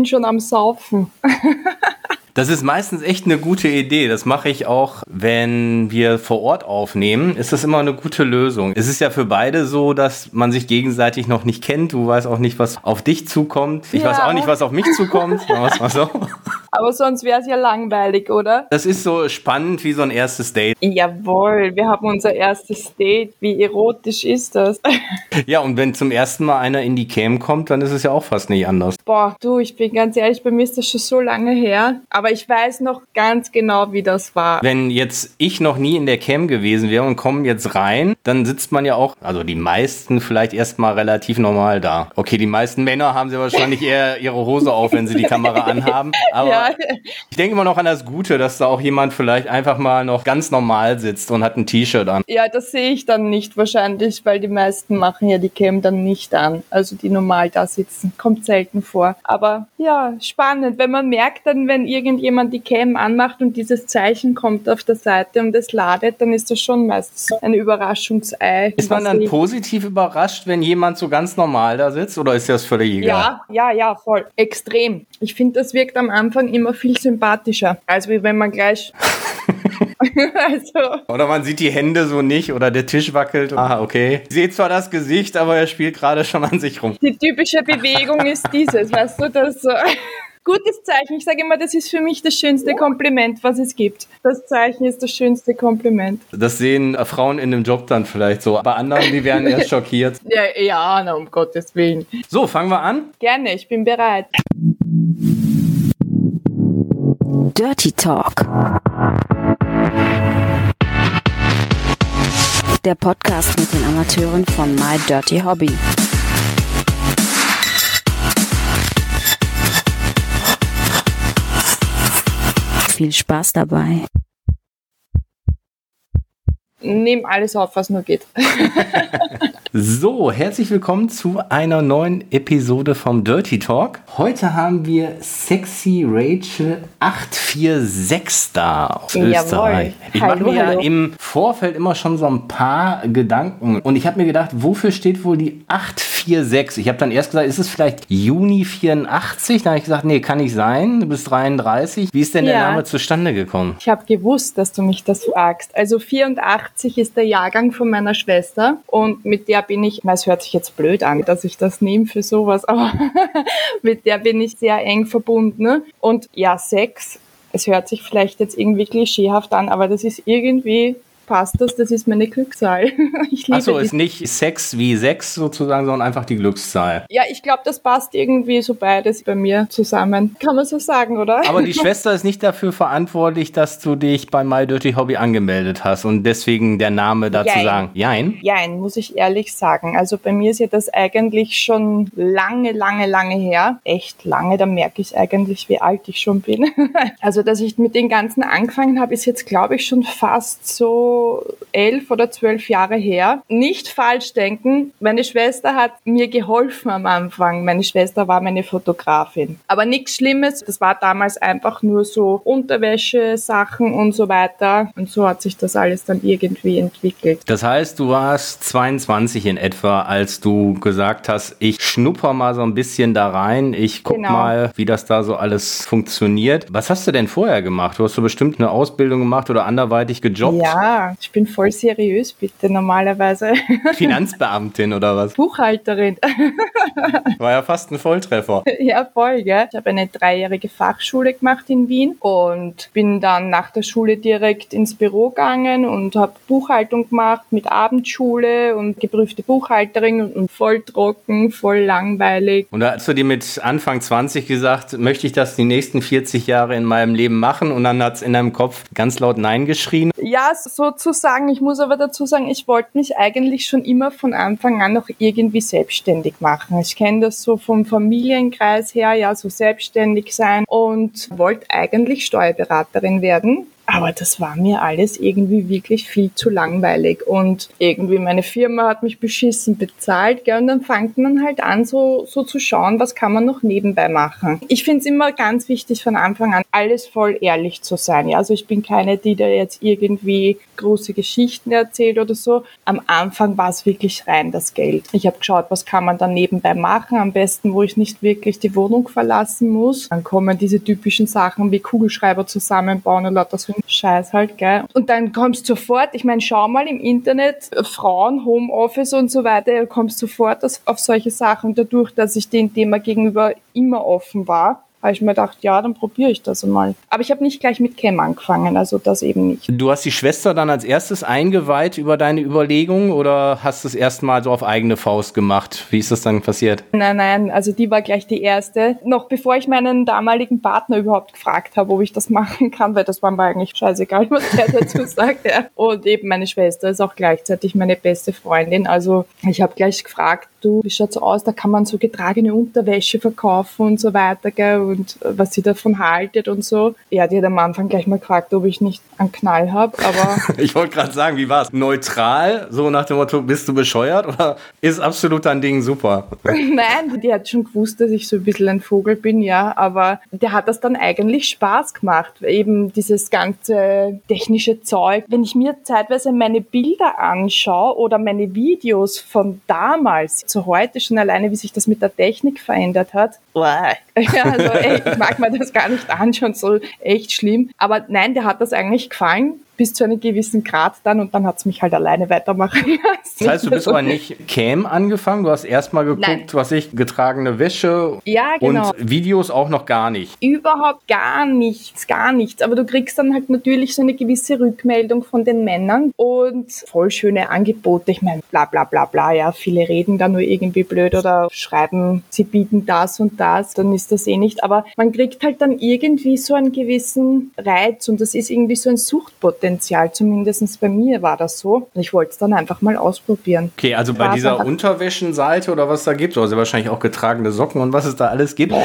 bin schon am Saufen. Das ist meistens echt eine gute Idee. Das mache ich auch, wenn wir vor Ort aufnehmen. Ist das immer eine gute Lösung. Es ist ja für beide so, dass man sich gegenseitig noch nicht kennt. Du weißt auch nicht, was auf dich zukommt. Ich ja. weiß auch nicht, was auf mich zukommt. mal so. Aber sonst wäre es ja langweilig, oder? Das ist so spannend wie so ein erstes Date. Jawohl, wir haben unser erstes Date. Wie erotisch ist das? Ja, und wenn zum ersten Mal einer in die Cam kommt, dann ist es ja auch fast nicht anders. Boah, du, ich bin ganz ehrlich, bei mir ist das schon so lange her. Aber ich weiß noch ganz genau, wie das war. Wenn jetzt ich noch nie in der Cam gewesen wäre und komme jetzt rein, dann sitzt man ja auch, also die meisten vielleicht erstmal relativ normal da. Okay, die meisten Männer haben sie wahrscheinlich eher ihre Hose auf, wenn sie die Kamera anhaben. Aber ja, ich denke immer noch an das Gute, dass da auch jemand vielleicht einfach mal noch ganz normal sitzt und hat ein T-Shirt an. Ja, das sehe ich dann nicht wahrscheinlich, weil die meisten machen ja die Cam dann nicht an. Also die normal da sitzen. Kommt selten vor. Aber ja, spannend. Wenn man merkt dann, wenn irgendjemand die Cam anmacht und dieses Zeichen kommt auf der Seite und es ladet, dann ist das schon meistens ein Überraschungsei. Ist man dann positiv überrascht, wenn jemand so ganz normal da sitzt oder ist das völlig egal? Ja, ja, ja, voll. Extrem. Ich finde, das wirkt am Anfang immer viel sympathischer, als wie wenn man gleich. also. Oder man sieht die Hände so nicht oder der Tisch wackelt. Ah, okay. Ich sehe zwar das Gesicht, aber er spielt gerade schon an sich rum. Die typische Bewegung ist dieses, weißt du, das so. Gutes Zeichen. Ich sage immer, das ist für mich das schönste Kompliment, was es gibt. Das Zeichen ist das schönste Kompliment. Das sehen Frauen in dem Job dann vielleicht so. Aber anderen, die werden erst schockiert. Ja, ja, na, um Gottes Willen. So, fangen wir an? Gerne, ich bin bereit. Dirty Talk. Der Podcast mit den Amateuren von My Dirty Hobby. Viel Spaß dabei. Nehmen alles auf, was nur geht. So, herzlich willkommen zu einer neuen Episode vom Dirty Talk. Heute haben wir Sexy Rachel 846 da aus Jawohl. Österreich. Ich mache mir hallo. ja im Vorfeld immer schon so ein paar Gedanken und ich habe mir gedacht, wofür steht wohl die 846? Ich habe dann erst gesagt, ist es vielleicht Juni 84? Dann habe ich gesagt, nee, kann nicht sein, du bist 33. Wie ist denn ja. der Name zustande gekommen? Ich habe gewusst, dass du mich das fragst. Also 84 ist der Jahrgang von meiner Schwester und mit der bin ich, es hört sich jetzt blöd an, dass ich das nehme für sowas, aber mit der bin ich sehr eng verbunden. Ne? Und ja, Sex, es hört sich vielleicht jetzt irgendwie klischeehaft an, aber das ist irgendwie passt das, das ist meine Glückszahl. Achso, ist nicht Sex wie Sex sozusagen, sondern einfach die Glückszahl. Ja, ich glaube, das passt irgendwie so beides bei mir zusammen. Kann man so sagen, oder? Aber die Schwester ist nicht dafür verantwortlich, dass du dich bei My Dirty Hobby angemeldet hast und deswegen der Name dazu Jein. sagen. Jein? Jein, muss ich ehrlich sagen. Also bei mir ist ja das eigentlich schon lange, lange, lange her. Echt lange, da merke ich eigentlich, wie alt ich schon bin. also, dass ich mit den ganzen angefangen habe, ist jetzt, glaube ich, schon fast so elf oder zwölf Jahre her. Nicht falsch denken, meine Schwester hat mir geholfen am Anfang. Meine Schwester war meine Fotografin. Aber nichts Schlimmes, das war damals einfach nur so Unterwäsche, Sachen und so weiter. Und so hat sich das alles dann irgendwie entwickelt. Das heißt, du warst 22 in etwa, als du gesagt hast, ich schnupper mal so ein bisschen da rein, ich guck genau. mal, wie das da so alles funktioniert. Was hast du denn vorher gemacht? Du hast so bestimmt eine Ausbildung gemacht oder anderweitig gejobbt? Ja, ich bin voll seriös, bitte, normalerweise. Finanzbeamtin oder was? Buchhalterin. War ja fast ein Volltreffer. Ja, voll, gell? Ich habe eine dreijährige Fachschule gemacht in Wien und bin dann nach der Schule direkt ins Büro gegangen und habe Buchhaltung gemacht mit Abendschule und geprüfte Buchhalterin und voll trocken, voll langweilig. Und da hast du dir mit Anfang 20 gesagt, möchte ich das die nächsten 40 Jahre in meinem Leben machen? Und dann hat es in deinem Kopf ganz laut Nein geschrien? Ja, so sozusagen. Ich muss aber dazu sagen, ich wollte mich eigentlich schon immer von Anfang an noch irgendwie selbstständig machen. Ich kenne das so vom Familienkreis her, ja, so selbstständig sein und wollte eigentlich Steuerberaterin werden Aber das war mir alles irgendwie wirklich viel zu langweilig. Und irgendwie meine Firma hat mich beschissen bezahlt. Gell? Und dann fängt man halt an, so, so zu schauen, was kann man noch nebenbei machen. Ich finde es immer ganz wichtig von Anfang an, alles voll ehrlich zu sein. Ja? Also ich bin keine, die da jetzt irgendwie große Geschichten erzählt oder so. Am Anfang war es wirklich rein das Geld. Ich habe geschaut, was kann man dann nebenbei machen. Am besten, wo ich nicht wirklich die Wohnung verlassen muss. Dann kommen diese typischen Sachen wie Kugelschreiber zusammenbauen und lauter so Scheiß halt, gell. Und dann kommst du sofort, ich meine, schau mal im Internet, Frauen, Homeoffice und so weiter, kommst sofort auf solche Sachen dadurch, dass ich dem Thema gegenüber immer offen war habe ich mir gedacht, ja, dann probiere ich das mal. Aber ich habe nicht gleich mit Cam angefangen, also das eben nicht. Du hast die Schwester dann als erstes eingeweiht über deine Überlegungen oder hast du es erstmal so auf eigene Faust gemacht? Wie ist das dann passiert? Nein, nein, also die war gleich die erste. Noch bevor ich meinen damaligen Partner überhaupt gefragt habe, ob ich das machen kann, weil das war mir eigentlich scheißegal, was der dazu sagt. Ja. Und eben meine Schwester ist auch gleichzeitig meine beste Freundin. Also ich habe gleich gefragt, du, wie schaut's aus? Da kann man so getragene Unterwäsche verkaufen und so weiter, gell? Und äh, was sie davon haltet und so. Ja, die hat am Anfang gleich mal gefragt, ob ich nicht einen Knall habe, aber. ich wollte gerade sagen, wie war's? Neutral, so nach dem Motto, bist du bescheuert oder ist absolut dein Ding super? Nein, die hat schon gewusst, dass ich so ein bisschen ein Vogel bin, ja, aber der hat das dann eigentlich Spaß gemacht. Eben dieses ganze technische Zeug. Wenn ich mir zeitweise meine Bilder anschaue oder meine Videos von damals, zu heute schon alleine, wie sich das mit der Technik verändert hat. Ja, also ich mag mir das gar nicht anschauen, so echt schlimm. Aber nein, der hat das eigentlich gefallen bis zu einem gewissen Grad dann und dann hat es mich halt alleine weitermachen lassen. Das heißt, du bist aber nicht Cam angefangen, du hast erstmal geguckt, Nein. was ich, getragene Wäsche ja, genau. und Videos auch noch gar nicht. Überhaupt gar nichts, gar nichts. Aber du kriegst dann halt natürlich so eine gewisse Rückmeldung von den Männern und voll schöne Angebote. Ich meine, bla bla bla bla, ja, viele reden da nur irgendwie blöd oder schreiben, sie bieten das und das, dann ist das eh nicht. Aber man kriegt halt dann irgendwie so einen gewissen Reiz und das ist irgendwie so ein Suchtpotenzial Potenzial. Zumindest bei mir war das so. Ich wollte es dann einfach mal ausprobieren. Okay, also bei dieser Unterwäschenseite oder was da gibt, also wahrscheinlich auch getragene Socken und was es da alles gibt.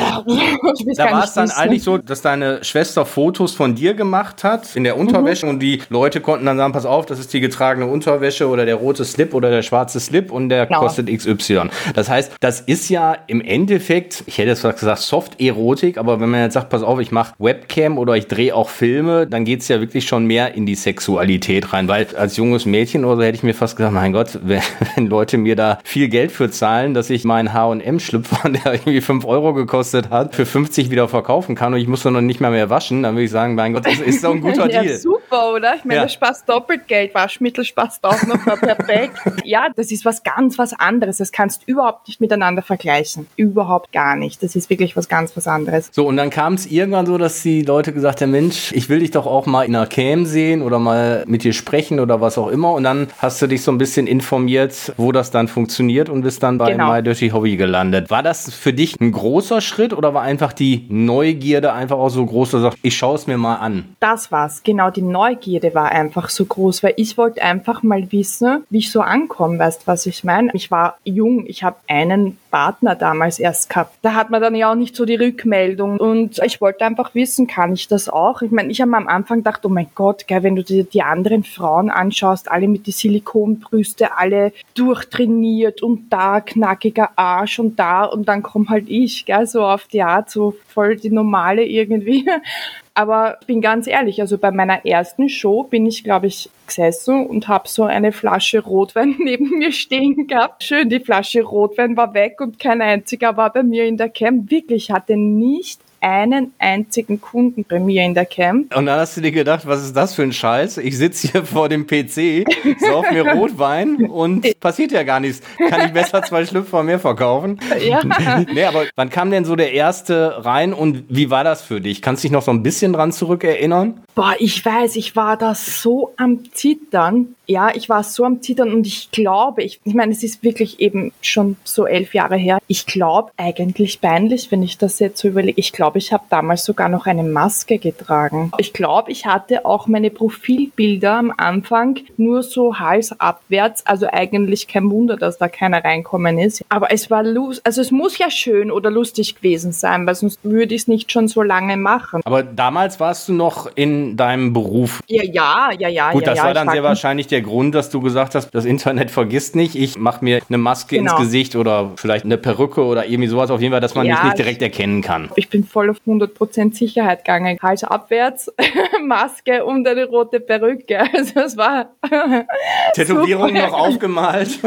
Da war es dann wissen. eigentlich so, dass deine Schwester Fotos von dir gemacht hat in der Unterwäsche mhm. und die Leute konnten dann sagen, pass auf, das ist die getragene Unterwäsche oder der rote Slip oder der schwarze Slip und der genau. kostet XY. Das heißt, das ist ja im Endeffekt, ich hätte jetzt gesagt, Soft-Erotik, aber wenn man jetzt sagt, pass auf, ich mache Webcam oder ich drehe auch Filme, dann geht es ja wirklich schon mehr in die die Sexualität rein, weil als junges Mädchen oder so hätte ich mir fast gesagt, mein Gott, wenn, wenn Leute mir da viel Geld für zahlen, dass ich meinen H&M-Schlüpfer, der irgendwie 5 Euro gekostet hat, für 50 wieder verkaufen kann und ich muss dann noch nicht mehr mehr waschen, dann würde ich sagen, mein Gott, das ist doch ein guter ja, Deal. super, oder? Ich meine, ja. sparst doppelt Geld, Waschmittel sparst auch noch mal perfekt. ja, das ist was ganz was anderes. Das kannst du überhaupt nicht miteinander vergleichen. Überhaupt gar nicht. Das ist wirklich was ganz was anderes. So, und dann kam es irgendwann so, dass die Leute gesagt haben, Mensch, ich will dich doch auch mal in einer Cam sehen oder mal mit dir sprechen oder was auch immer. Und dann hast du dich so ein bisschen informiert, wo das dann funktioniert und bist dann bei genau. My Dirty Hobby gelandet. War das für dich ein großer Schritt oder war einfach die Neugierde einfach auch so groß, dass du sagst, ich schaue es mir mal an? Das war's. Genau, die Neugierde war einfach so groß, weil ich wollte einfach mal wissen, wie ich so ankomme, weißt was ich meine? Ich war jung, ich habe einen Partner damals erst gehabt. Da hat man dann ja auch nicht so die Rückmeldung und ich wollte einfach wissen, kann ich das auch? Ich meine, ich habe am Anfang gedacht, oh mein Gott, gell, wenn du dir die anderen Frauen anschaust, alle mit die Silikonbrüste, alle durchtrainiert und da knackiger Arsch und da und dann komm halt ich, gell, so auf die Art, so voll die normale irgendwie. Aber ich bin ganz ehrlich, also bei meiner ersten Show bin ich, glaube ich, gesessen und habe so eine Flasche Rotwein neben mir stehen gehabt. Schön, die Flasche Rotwein war weg und kein einziger war bei mir in der Cam. Wirklich, hatte nicht einen einzigen Kunden bei mir in der Camp. Und dann hast du dir gedacht, was ist das für ein Scheiß? Ich sitze hier vor dem PC, sauf mir Rotwein und passiert ja gar nichts. Kann ich besser zwei Schlüpfer mehr verkaufen? Ja. nee, aber wann kam denn so der erste rein und wie war das für dich? Kannst du dich noch so ein bisschen dran zurückerinnern? Boah, ich weiß, ich war da so am Zittern. Ja, ich war so am Zittern und ich glaube, ich, ich meine, es ist wirklich eben schon so elf Jahre her. Ich glaube eigentlich peinlich, wenn ich das jetzt so überlege. Ich glaube, ich habe damals sogar noch eine Maske getragen. Ich glaube, ich hatte auch meine Profilbilder am Anfang nur so halsabwärts. Also eigentlich kein Wunder, dass da keiner reinkommen ist. Aber es war lust, also es muss ja schön oder lustig gewesen sein, weil sonst würde ich es nicht schon so lange machen. Aber damals warst du noch in deinem Beruf. Ja, ja, ja, ja. Gut, ja, das ja, war dann sehr wahrscheinlich der Grund, dass du gesagt hast, das Internet vergisst nicht. Ich mache mir eine Maske Genau. ins Gesicht oder vielleicht eine Perücke oder irgendwie sowas auf jeden Fall, dass man Ja, mich nicht ich- direkt erkennen kann. Ich bin voll auf 100% Sicherheit gegangen. Hals abwärts, Maske und eine rote Perücke. Also es war... Tätowierung noch aufgemalt.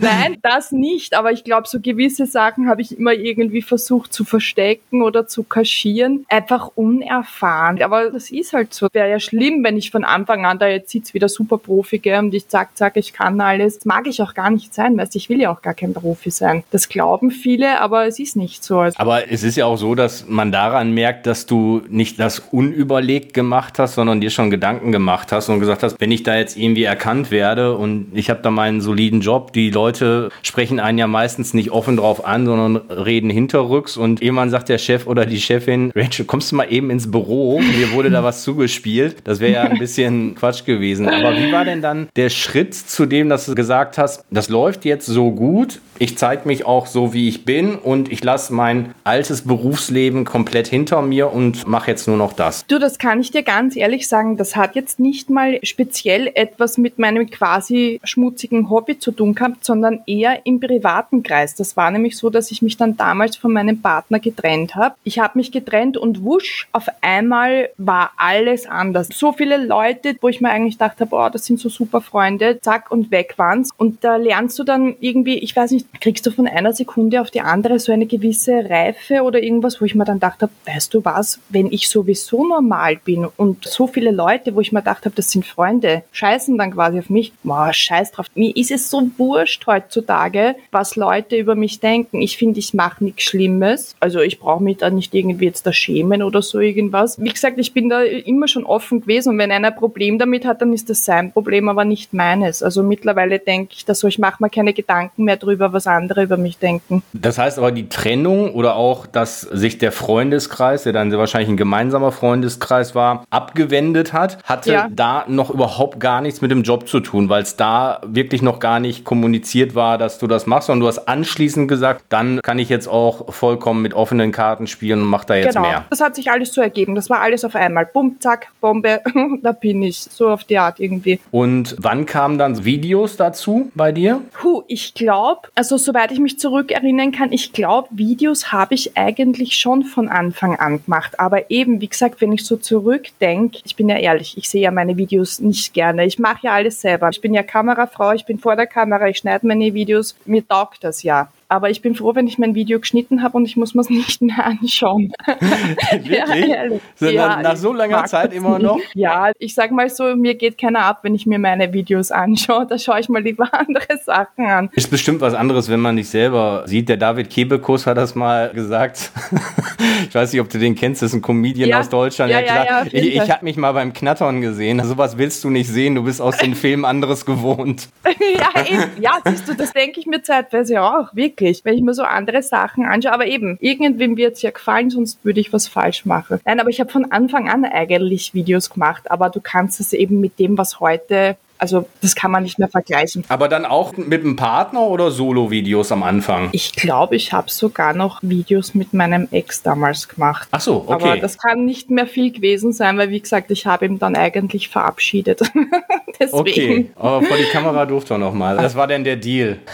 Nein, das nicht, aber ich glaube, so gewisse Sachen habe ich immer irgendwie versucht zu verstecken oder zu kaschieren. Einfach unerfahren. Aber das ist halt so. Wäre ja schlimm, wenn ich von Anfang an da jetzt sitze wie der Superprofi gell, und ich zack, zack, ich kann alles. Das mag ich auch gar nicht sein, weißt du, ich will ja auch gar kein Profi sein. Das glauben viele, aber es ist nicht so. Also, Aber es ist ja auch so, dass man daran merkt, dass du nicht das unüberlegt gemacht hast, sondern dir schon Gedanken gemacht hast und gesagt hast, wenn ich da jetzt irgendwie erkannt werde und ich habe da meinen soliden Job, die Leute sprechen einen ja meistens nicht offen drauf an, sondern reden hinterrücks und irgendwann sagt der Chef oder die Chefin, Rachel, kommst du mal eben ins Büro? Mir wurde da was zugespielt. Das wäre ja ein bisschen Quatsch gewesen. Aber wie war denn dann der Schritt zu dem, dass du gesagt hast, das läuft jetzt so gut, ich zeige mich auch so, wie ich bin und ich lasse mein altes Berufsleben komplett hinter mir und mache jetzt nur noch das. Du, das kann ich dir ganz ehrlich sagen, das hat jetzt nicht mal speziell etwas mit meinem quasi schmutzigen Hobby zu tun gehabt, sondern eher im privaten Kreis. Das war nämlich so, dass ich mich dann damals von meinem Partner getrennt habe. Ich habe mich getrennt und wusch, auf einmal war alles anders. So viele Leute, wo ich mir eigentlich dachte, boah, das sind so super Freunde, zack und weg waren's. Und da lernst du dann irgendwie, ich weiß nicht, kriegst du von einer Sekunde auf die andere so eine gewisse Reife oder irgendwas, wo ich mir dann dachte, weißt du was, wenn ich sowieso normal bin und so viele Leute, wo ich mir gedacht habe, das sind Freunde, scheißen dann quasi auf mich, boah, scheiß drauf. Mir ist es so wurscht heutzutage, was Leute über mich denken. Ich finde, ich mache nichts Schlimmes. Also ich brauche mich da nicht irgendwie jetzt da schämen oder so irgendwas. Wie gesagt, ich bin da immer schon offen gewesen und wenn einer ein Problem damit hat, dann ist das sein Problem, aber nicht meines. Also mittlerweile denke ich das so, ich mache mir keine Gedanken mehr drüber, was andere über mich denken. Das heißt aber die Trennung oder auch, dass sich der Freundeskreis, der dann wahrscheinlich ein gemeinsamer Freundeskreis war, abgewendet hat, hatte Ja. da noch überhaupt gar nichts mit dem Job zu tun, weil es da wirklich noch gar nicht kommuniziert war, dass du das machst, sondern du hast anschließend gesagt, dann kann ich jetzt auch vollkommen mit offenen Karten spielen und mach da jetzt genau. mehr. Das hat sich alles so ergeben. Das war alles auf einmal. Bumm, zack, Bombe, da bin ich. So auf die Art irgendwie. Und wann kamen dann Videos dazu bei dir? Puh, ich glaube, also soweit ich mich zurückerinnern kann, ich glaube, Videos habe ich eigentlich schon von Anfang an gemacht. Aber eben, wie gesagt, wenn ich so zurückdenke, ich bin ja ehrlich, ich sehe ja meine Videos nicht gerne. Ich mache ja alles selber. Ich bin ja Kamerafrau, ich bin vor der Kamera, ich schneide meine Videos. Mir taugt das ja. Aber ich bin froh, wenn ich mein Video geschnitten habe und ich muss mir es nicht mehr anschauen. Wirklich? ehrlich. So, nach- nach so langer Zeit immer nicht. noch? Ja, ich sag mal so, mir geht keiner ab, wenn ich mir meine Videos anschaue. Da schaue ich mal lieber andere Sachen an. Ist bestimmt was anderes, wenn man dich selber sieht. Der David Kebekus hat das mal gesagt. ich weiß nicht, ob du den kennst. Das ist ein Comedian Ja. aus Deutschland. Ja, ja, ja, ich, ich habe mich mal beim Knattern gesehen. Sowas willst du nicht sehen. Du bist aus den Filmen anderes gewohnt. ja, eben. ja, siehst du, das denke ich mir zeitweise auch, wirklich, wenn ich mir so andere Sachen anschaue. Aber eben, irgendwem wird es ja gefallen, sonst würde ich was falsch machen. Nein, aber ich habe von Anfang an eigentlich Videos gemacht, aber du kannst es eben mit dem, was heute, also das kann man nicht mehr vergleichen. Aber dann auch mit einem Partner oder Solo-Videos am Anfang? Ich glaube, ich habe sogar noch Videos mit meinem Ex damals gemacht. Ach so, Aber okay. das kann nicht mehr viel gewesen sein, weil wie gesagt, ich habe ihn dann eigentlich verabschiedet. Deswegen. Okay, aber vor die Kamera durfte er noch mal. Das war denn der Deal.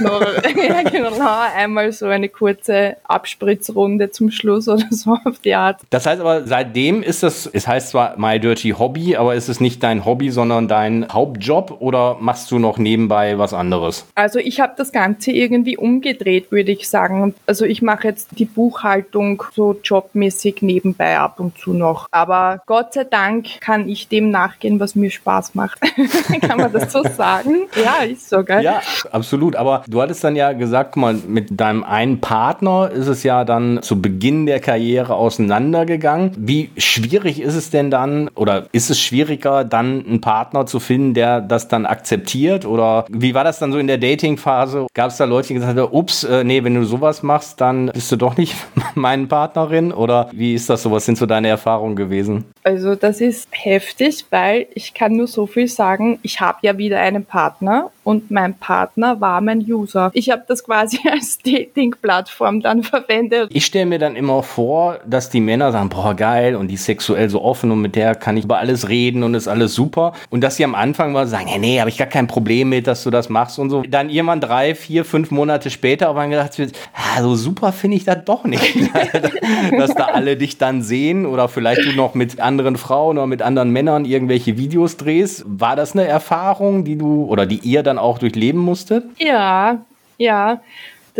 Ja, genau, einmal so eine kurze Abspritzrunde zum Schluss oder so auf die Art. Das heißt aber, seitdem ist das, es heißt zwar My Dirty Hobby, aber ist es nicht dein Hobby, sondern dein Hauptjob oder machst du noch nebenbei was anderes? Also ich habe das Ganze irgendwie umgedreht, würde ich sagen. Also ich mache jetzt die Buchhaltung so jobmäßig nebenbei ab und zu noch. Aber Gott sei Dank kann ich dem nachgehen, was mir Spaß macht. kann man das so sagen? Ja, ist so, gell? Ja, absolut. Aber du hattest dann ja gesagt, guck mal, mit deinem einen Partner ist es ja dann zu Beginn der Karriere auseinandergegangen. Wie schwierig ist es denn dann oder ist es schwieriger, dann einen Partner zu finden, der das dann akzeptiert? Oder wie war das dann so in der Dating-Phase? Gab es da Leute, die gesagt haben, ups, äh, nee, wenn du sowas machst, dann bist du doch nicht meine Partnerin? Oder wie ist das so? Was sind so deine Erfahrungen gewesen? Also das ist heftig, weil ich kann nur so viel sagen, ich habe ja wieder einen Partner und mein Partner war mein User. Ich habe das quasi als Dating-Plattform dann verwendet. Ich stelle mir dann immer vor, dass die Männer sagen, boah, geil, und die ist sexuell so offen und mit der kann ich über alles reden und ist alles super. Und dass sie am Anfang mal sagen, ja, nee, habe ich gar kein Problem mit, dass du das machst und so. Dann irgendwann drei, vier, fünf Monate später aber gedacht wird, ah, so super finde ich das doch nicht. dass da alle dich dann sehen oder vielleicht du noch mit anderen Frauen oder mit anderen Männern irgendwelche Videos drehst. War das eine Erfahrung, die du oder die ihr dann auch durchleben musstet? Ja, ja.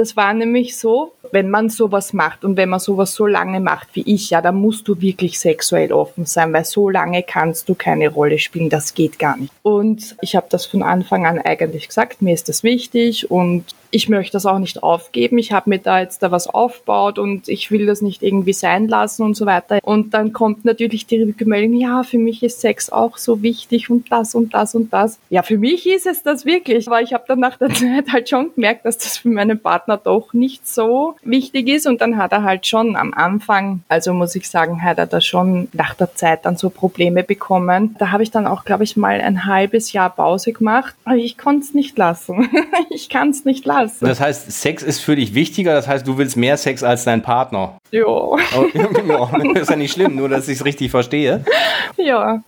Das war nämlich so, wenn man sowas macht und wenn man sowas so lange macht wie ich, ja, dann musst du wirklich sexuell offen sein, weil so lange kannst du keine Rolle spielen, das geht gar nicht. Und ich habe das von Anfang an eigentlich gesagt, mir ist das wichtig und ich möchte das auch nicht aufgeben. Ich habe mir da jetzt da was aufgebaut und ich will das nicht irgendwie sein lassen und so weiter. Und dann kommt natürlich die Rückmeldung, ja, für mich ist Sex auch so wichtig und das und das und das. Ja, für mich ist es das wirklich, aber ich habe dann nach der Zeit halt schon gemerkt, dass das für meinen Partner doch nicht so wichtig ist und dann hat er halt schon am Anfang, also muss ich sagen, hat er da schon nach der Zeit dann so Probleme bekommen. Da habe ich dann auch, glaube ich, mal ein halbes Jahr Pause gemacht, aber ich konnte es nicht lassen. ich kann es nicht lassen. Das heißt, Sex ist für dich wichtiger, das heißt, du willst mehr Sex als dein Partner. Ja. Oh, ist ja nicht schlimm, nur dass ich es richtig verstehe. Ja.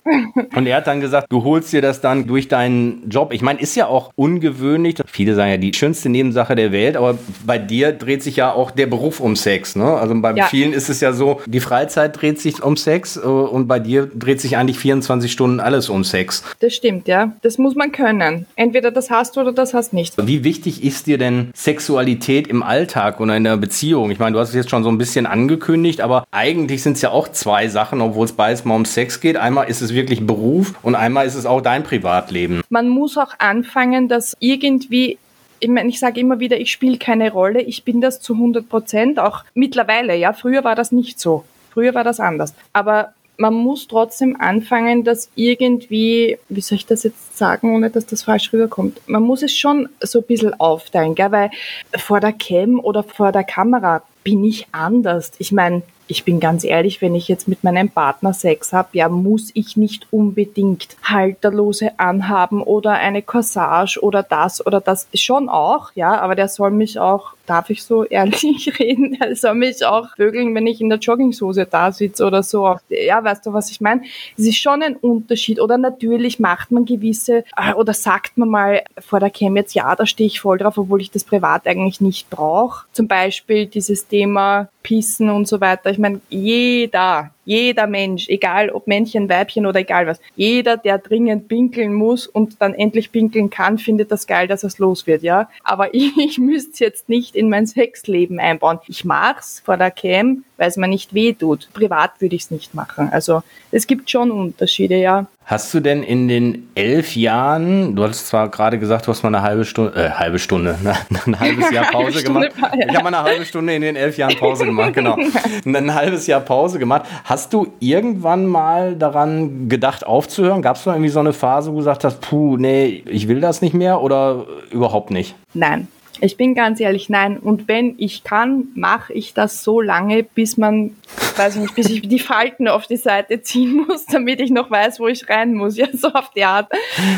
Und er hat dann gesagt, du holst dir das dann durch deinen Job. Ich meine, ist ja auch ungewöhnlich. Viele sagen ja die schönste Nebensache der Welt, aber bei dir dreht sich ja auch der Beruf um Sex. Ne? Also bei ja. vielen ist es ja so, die Freizeit dreht sich um Sex äh, und bei dir dreht sich eigentlich 24 Stunden alles um Sex. Das stimmt, ja. Das muss man können. Entweder das hast du oder das hast nicht. Wie wichtig ist dir denn Sexualität im Alltag oder in der Beziehung? Ich meine, du hast es jetzt schon so ein bisschen angekündigt, aber eigentlich sind es ja auch zwei Sachen, obwohl es beides mal um Sex geht. Einmal ist es wirklich Beruf und einmal ist es auch dein Privatleben. Man muss auch anfangen, das irgendwie ich meine, ich sage immer wieder, ich spiele keine Rolle. Ich bin das zu 100 Prozent, auch mittlerweile. Ja, früher war das nicht so. Früher war das anders. Aber man muss trotzdem anfangen, das irgendwie, wie soll ich das jetzt sagen, ohne dass das falsch rüberkommt? Man muss es schon so ein bisschen aufteilen, gell? weil vor der Cam oder vor der Kamera bin ich anders. Ich meine, ich bin ganz ehrlich, wenn ich jetzt mit meinem Partner Sex habe, ja, muss ich nicht unbedingt Halterlose anhaben oder eine Corsage oder das oder das. Schon auch, ja, aber der soll mich auch darf ich so ehrlich reden? Er soll mich auch vögeln, wenn ich in der Jogginghose da sitze oder so. Ja, weißt du, was ich meine? Es ist schon ein Unterschied. Oder natürlich macht man gewisse, äh, oder sagt man mal vor der Cam jetzt, ja, da stehe ich voll drauf, obwohl ich das privat eigentlich nicht brauche. Zum Beispiel dieses Thema Pissen und so weiter. Ich meine, jeder, jeder Mensch, egal ob Männchen, Weibchen oder egal was, jeder, der dringend pinkeln muss und dann endlich pinkeln kann, findet das geil, dass es los wird, ja. Aber ich, ich müsste jetzt nicht in mein Sexleben einbauen. Ich mach's vor der Cam, weil es mir nicht weh tut. Privat würde ich es nicht machen. Also es gibt schon Unterschiede, ja. Hast du denn in den elf Jahren, du hast zwar gerade gesagt, du hast mal eine halbe Stunde, äh, halbe Stunde, ne, ein halbes Jahr Pause gemacht. Ich habe mal eine halbe Stunde in den elf Jahren Pause gemacht, genau. ein halbes Jahr Pause gemacht. Hast du irgendwann mal daran gedacht, aufzuhören? Gab es da irgendwie so eine Phase, wo du gesagt hast, puh, nee, ich will das nicht mehr oder überhaupt nicht? Nein, ich bin ganz ehrlich, nein. Und wenn ich kann, mache ich das so lange, bis man, weiß ich nicht, bis ich die Falten auf die Seite ziehen muss, damit ich noch weiß, wo ich rein muss. Ja, so auf die Art.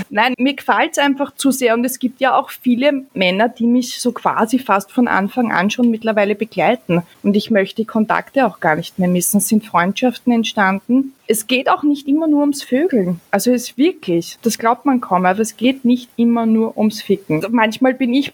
Nein, mir gefällt es einfach zu sehr. Und es gibt ja auch viele Männer, die mich so quasi fast von Anfang an schon mittlerweile begleiten. Und ich möchte die Kontakte auch gar nicht mehr missen. Es sind Freundschaften entstanden, es geht auch nicht immer nur ums Vögeln. Also es ist wirklich, das glaubt man kaum, aber es geht nicht immer nur ums Ficken. Manchmal bin ich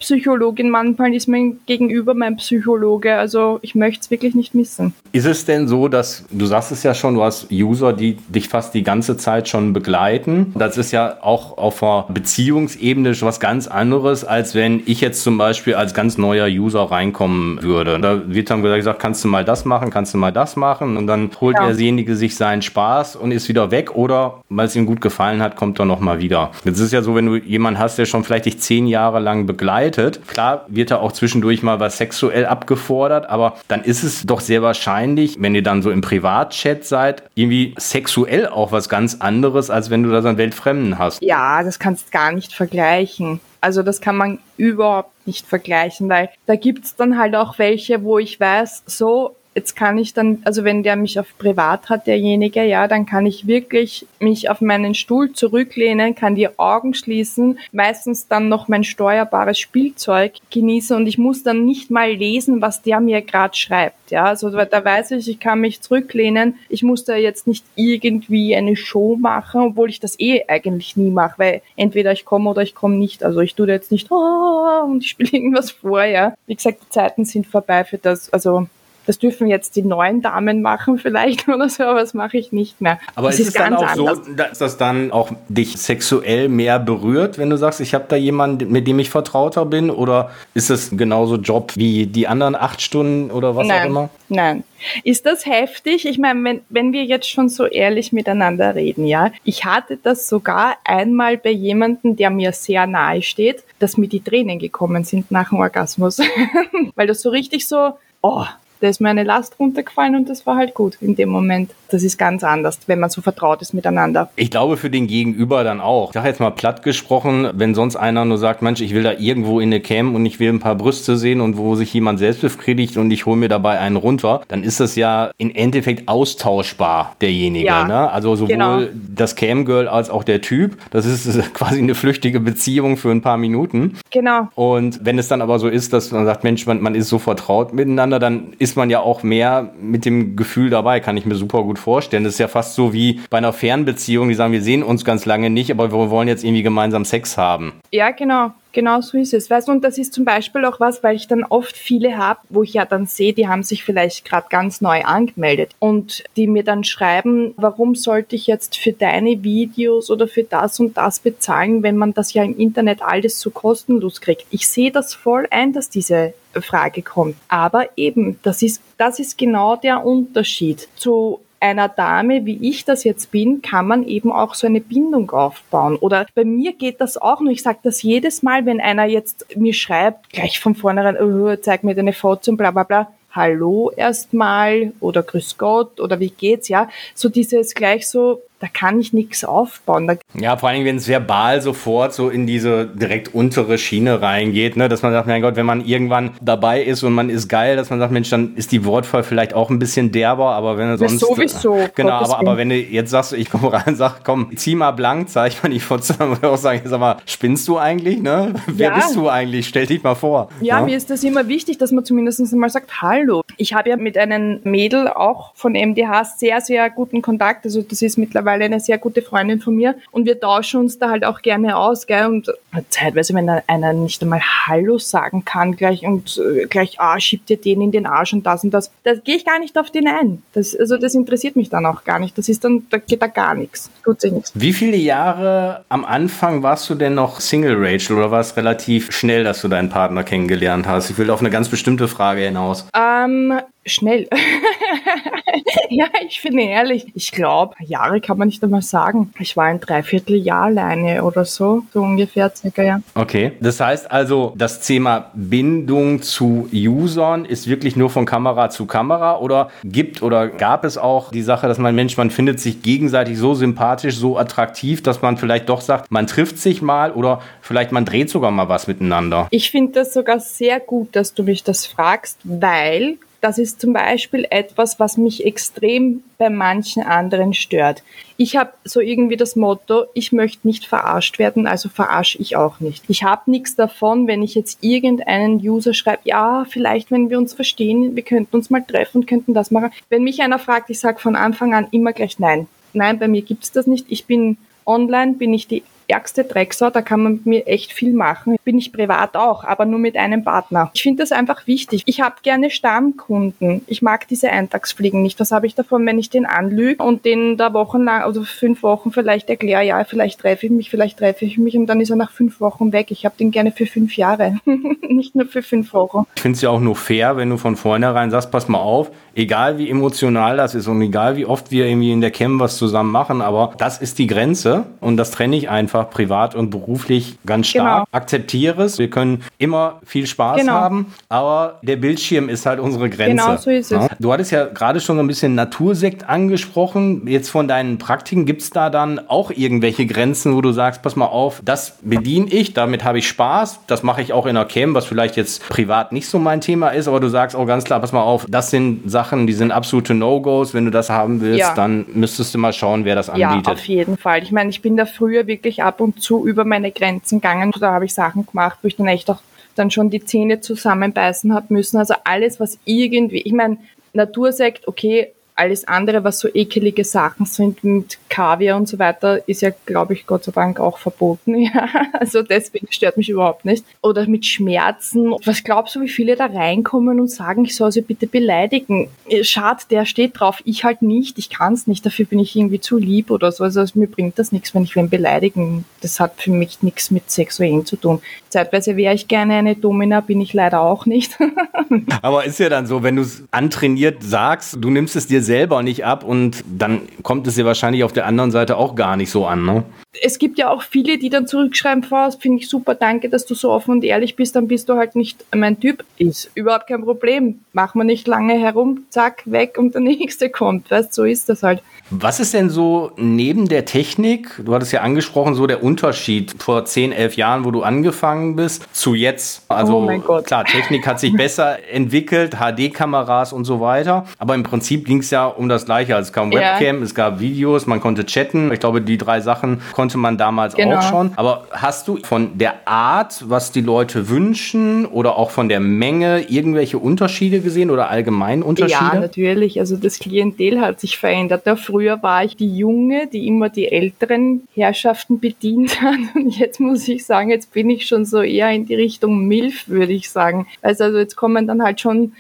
Psychologin, manchmal ist mein Gegenüber mein Psychologe. Also ich möchte es wirklich nicht missen. Ist es denn so, dass du sagst es ja schon, du hast User, die dich fast die ganze Zeit schon begleiten. Das ist ja auch auf einer Beziehungsebene was ganz anderes, als wenn ich jetzt zum Beispiel als ganz neuer User reinkommen würde. Da wird dann gesagt, kannst du mal das machen, kannst du mal das machen und dann holt ja. derjenige sich seinen Spaß und ist wieder weg oder weil es ihm gut gefallen hat, kommt er nochmal wieder. Jetzt ist ja so, wenn du jemanden hast, der schon vielleicht dich zehn Jahre lang begleitet, klar wird er auch zwischendurch mal was sexuell abgefordert, aber dann ist es doch sehr wahrscheinlich, wenn ihr dann so im Privatchat seid, irgendwie sexuell auch was ganz anderes, als wenn du da so einen Weltfremden hast. Ja, das kannst du gar nicht vergleichen. Also das kann man überhaupt nicht vergleichen, weil da gibt's dann halt auch welche, wo ich weiß, so jetzt kann ich dann, also wenn der mich auf privat hat, derjenige, ja, dann kann ich wirklich mich auf meinen Stuhl zurücklehnen, kann die Augen schließen, meistens dann noch mein steuerbares Spielzeug genießen und ich muss dann nicht mal lesen, was der mir gerade schreibt, ja, also da weiß ich, ich kann mich zurücklehnen, ich muss da jetzt nicht irgendwie eine Show machen, obwohl ich das eh eigentlich nie mache, weil entweder ich komme oder ich komme nicht, also ich tue da jetzt nicht, oh, und ich spiele irgendwas vor, ja. Wie gesagt, die Zeiten sind vorbei für das, also das dürfen jetzt die neuen Damen machen vielleicht oder so, aber das mache ich nicht mehr. Aber das ist, ist es dann auch anders. so, dass das dann auch dich sexuell mehr berührt, wenn du sagst, ich habe da jemanden, mit dem ich vertrauter bin? Oder ist das genauso Job wie die anderen acht Stunden oder was nein, auch immer? Nein. Ist das heftig? Ich meine, wenn, wenn wir jetzt schon so ehrlich miteinander reden, ja. Ich hatte das sogar einmal bei jemandem, der mir sehr nahe steht, dass mir die Tränen gekommen sind nach dem Orgasmus. Weil das so richtig so, oh, da ist mir eine Last runtergefallen und das war halt gut in dem Moment. Das ist ganz anders, wenn man so vertraut ist miteinander. Ich glaube für den Gegenüber dann auch. Ich sage jetzt mal platt gesprochen, wenn sonst einer nur sagt, Mensch, ich will da irgendwo in eine Cam und ich will ein paar Brüste sehen und wo sich jemand selbst befriedigt und ich hole mir dabei einen runter, dann ist das ja im Endeffekt austauschbar, derjenige. Ja, ne? Also sowohl genau. das Cam-Girl als auch der Typ. Das ist quasi eine flüchtige Beziehung für ein paar Minuten. Genau. Und wenn es dann aber so ist, dass man sagt, Mensch, man, man ist so vertraut miteinander, dann ist ist man ja auch mehr mit dem Gefühl dabei, kann ich mir super gut vorstellen. Das ist ja fast so wie bei einer Fernbeziehung, die sagen, wir sehen uns ganz lange nicht, aber wir wollen jetzt irgendwie gemeinsam Sex haben. Ja, genau. Genau so ist es. Weißt du, und das ist zum Beispiel auch was, weil ich dann oft viele habe, wo ich ja dann sehe, die haben sich vielleicht gerade ganz neu angemeldet und die mir dann schreiben, warum sollte ich jetzt für deine Videos oder für das und das bezahlen, wenn man das ja im Internet alles so kostenlos kriegt. Ich sehe das voll ein, dass diese Frage kommt. Aber eben, das ist, das ist genau der Unterschied zu einer Dame, wie ich das jetzt bin, kann man eben auch so eine Bindung aufbauen. Oder bei mir geht das auch nur. Ich sage das jedes Mal, wenn einer jetzt mir schreibt, gleich von vornherein, oh, zeig mir deine Foto und bla bla bla. Hallo erstmal oder Grüß Gott oder wie geht's, ja. So dieses gleich so, da kann ich nichts aufbauen. Da ja, vor allem, wenn es verbal sofort so in diese direkt untere Schiene reingeht, ne, dass man sagt, mein Gott, wenn man irgendwann dabei ist und man ist geil, dass man sagt, Mensch, dann ist die Wortwahl vielleicht auch ein bisschen derber, aber wenn du sonst. Sowieso. Genau, aber, aber wenn du jetzt sagst, ich komme rein und sag, komm, zieh mal blank, zeig mal die Fotos, dann würde ich auch sagen, sag mal, spinnst du eigentlich, ne? Wer ja. bist du eigentlich? Stell dich mal vor. Ja, ja, mir ist das immer wichtig, dass man zumindest mal sagt, hallo. Ich habe ja mit einem Mädel auch von MDH sehr, sehr guten Kontakt. Also das ist mittlerweile mittlerweile eine sehr gute Freundin von mir und wir tauschen uns da halt auch gerne aus, gell? Und zeitweise, wenn einer nicht einmal Hallo sagen kann gleich und äh, gleich, ah, schiebt dir den in den Arsch und das und das, da gehe ich gar nicht auf den ein. Das, also das interessiert mich dann auch gar nicht. Das ist dann, da geht da gar nichts. Tut sich nichts. Wie viele Jahre am Anfang warst du denn noch Single, Rachel, oder war es relativ schnell, dass du deinen Partner kennengelernt hast? Ich will auf eine ganz bestimmte Frage hinaus. Ähm, schnell. ja, ich finde ehrlich, ich glaube, Jahre kann man nicht einmal sagen. Ich war ein Dreivierteljahr alleine oder so, so ungefähr circa, ja. Okay, das heißt also, das Thema Bindung zu Usern ist wirklich nur von Kamera zu Kamera oder gibt oder gab es auch die Sache, dass man Mensch, man findet sich gegenseitig so sympathisch, so attraktiv, dass man vielleicht doch sagt, man trifft sich mal oder vielleicht man dreht sogar mal was miteinander? Ich finde das sogar sehr gut, dass du mich das fragst, weil das ist zum Beispiel etwas, was mich extrem bei manchen anderen stört. Ich habe so irgendwie das Motto, ich möchte nicht verarscht werden, also verarsche ich auch nicht. Ich habe nichts davon, wenn ich jetzt irgendeinen User schreibe, ja, vielleicht, wenn wir uns verstehen, wir könnten uns mal treffen könnten das machen. Wenn mich einer fragt, ich sage von Anfang an immer gleich nein. Nein, bei mir gibt es das nicht. Ich bin online, bin ich die ärgste Drecksau, da kann man mit mir echt viel machen. Bin ich privat auch, aber nur mit einem Partner. Ich finde das einfach wichtig. Ich habe gerne Stammkunden. Ich mag diese Eintagsfliegen nicht. Was habe ich davon, wenn ich den anlüge und den da wochenlang, also fünf Wochen vielleicht erkläre, ja, vielleicht treffe ich mich, vielleicht treffe ich mich und dann ist er nach fünf Wochen weg. Ich habe den gerne für fünf Jahre, nicht nur für fünf Wochen. Ich finde es ja auch nur fair, wenn du von vornherein sagst, pass mal auf, egal wie emotional das ist und egal wie oft wir irgendwie in der Cam was zusammen machen, aber das ist die Grenze und das trenne ich einfach privat und beruflich ganz stark. Genau. Akzeptiere es. Wir können immer viel Spaß genau. haben, aber der Bildschirm ist halt unsere Grenze. Genau so ist es. Du hattest ja gerade schon so ein bisschen Natursekt angesprochen. Jetzt von deinen Praktiken gibt es da dann auch irgendwelche Grenzen, wo du sagst, pass mal auf, das bediene ich, damit habe ich Spaß, das mache ich auch in der Cam, was vielleicht jetzt privat nicht so mein Thema ist, aber du sagst auch ganz klar, pass mal auf, das sind Sachen, die sind absolute No-Gos. Wenn du das haben willst, ja. dann müsstest du mal schauen, wer das anbietet. Ja, auf jeden Fall. Ich meine, ich bin da früher wirklich ab und zu über meine Grenzen gegangen. Da habe ich Sachen gemacht, wo ich dann echt auch dann schon die Zähne zusammenbeißen habe müssen. Also alles, was irgendwie, ich meine, Natursekt, okay, alles andere, was so ekelige Sachen sind mit Kaviar und so weiter, ist ja, glaube ich, Gott sei Dank auch verboten. Ja, also deswegen stört mich überhaupt nicht. Oder mit Schmerzen. Was glaubst du, wie viele da reinkommen und sagen, ich soll sie bitte beleidigen? Schade, der steht drauf. Ich halt nicht. Ich kann es nicht. Dafür bin ich irgendwie zu lieb oder so. Also mir bringt das nichts, wenn ich wen beleidigen. Das hat für mich nichts mit Sexuellen zu tun. Zeitweise wäre ich gerne eine Domina, bin ich leider auch nicht. Aber ist ja dann so, wenn du es antrainiert sagst, du nimmst es dir selber nicht ab und dann kommt es dir wahrscheinlich auf der anderen Seite auch gar nicht so an, ne? Es gibt ja auch viele, die dann zurückschreiben, Faust, finde ich super, danke, dass du so offen und ehrlich bist, dann bist du halt nicht mein Typ. Ist überhaupt kein Problem. Mach mal nicht lange herum, zack, weg und der nächste kommt. Weißt, so ist das halt. Was ist denn so neben der Technik, du hattest ja angesprochen, so der Unterschied vor 10, 11 Jahren, wo du angefangen bist, zu jetzt? Also oh mein Gott. klar, Technik hat sich besser entwickelt, HD-Kameras und so weiter, aber im Prinzip ging es ja um das Gleiche. Also es kam Webcam, ja. es gab Videos, man konnte chatten. Ich glaube, die drei Sachen konnte man damals genau. auch schon. Aber hast du von der Art, was die Leute wünschen oder auch von der Menge irgendwelche Unterschiede gesehen oder allgemein Unterschiede? Ja, natürlich. Also das Klientel hat sich verändert. Da früher war ich die Junge, die immer die älteren Herrschaften bedient hat. Und jetzt muss ich sagen, jetzt bin ich schon so eher in die Richtung Milf, würde ich sagen. Also, also jetzt kommen dann halt schon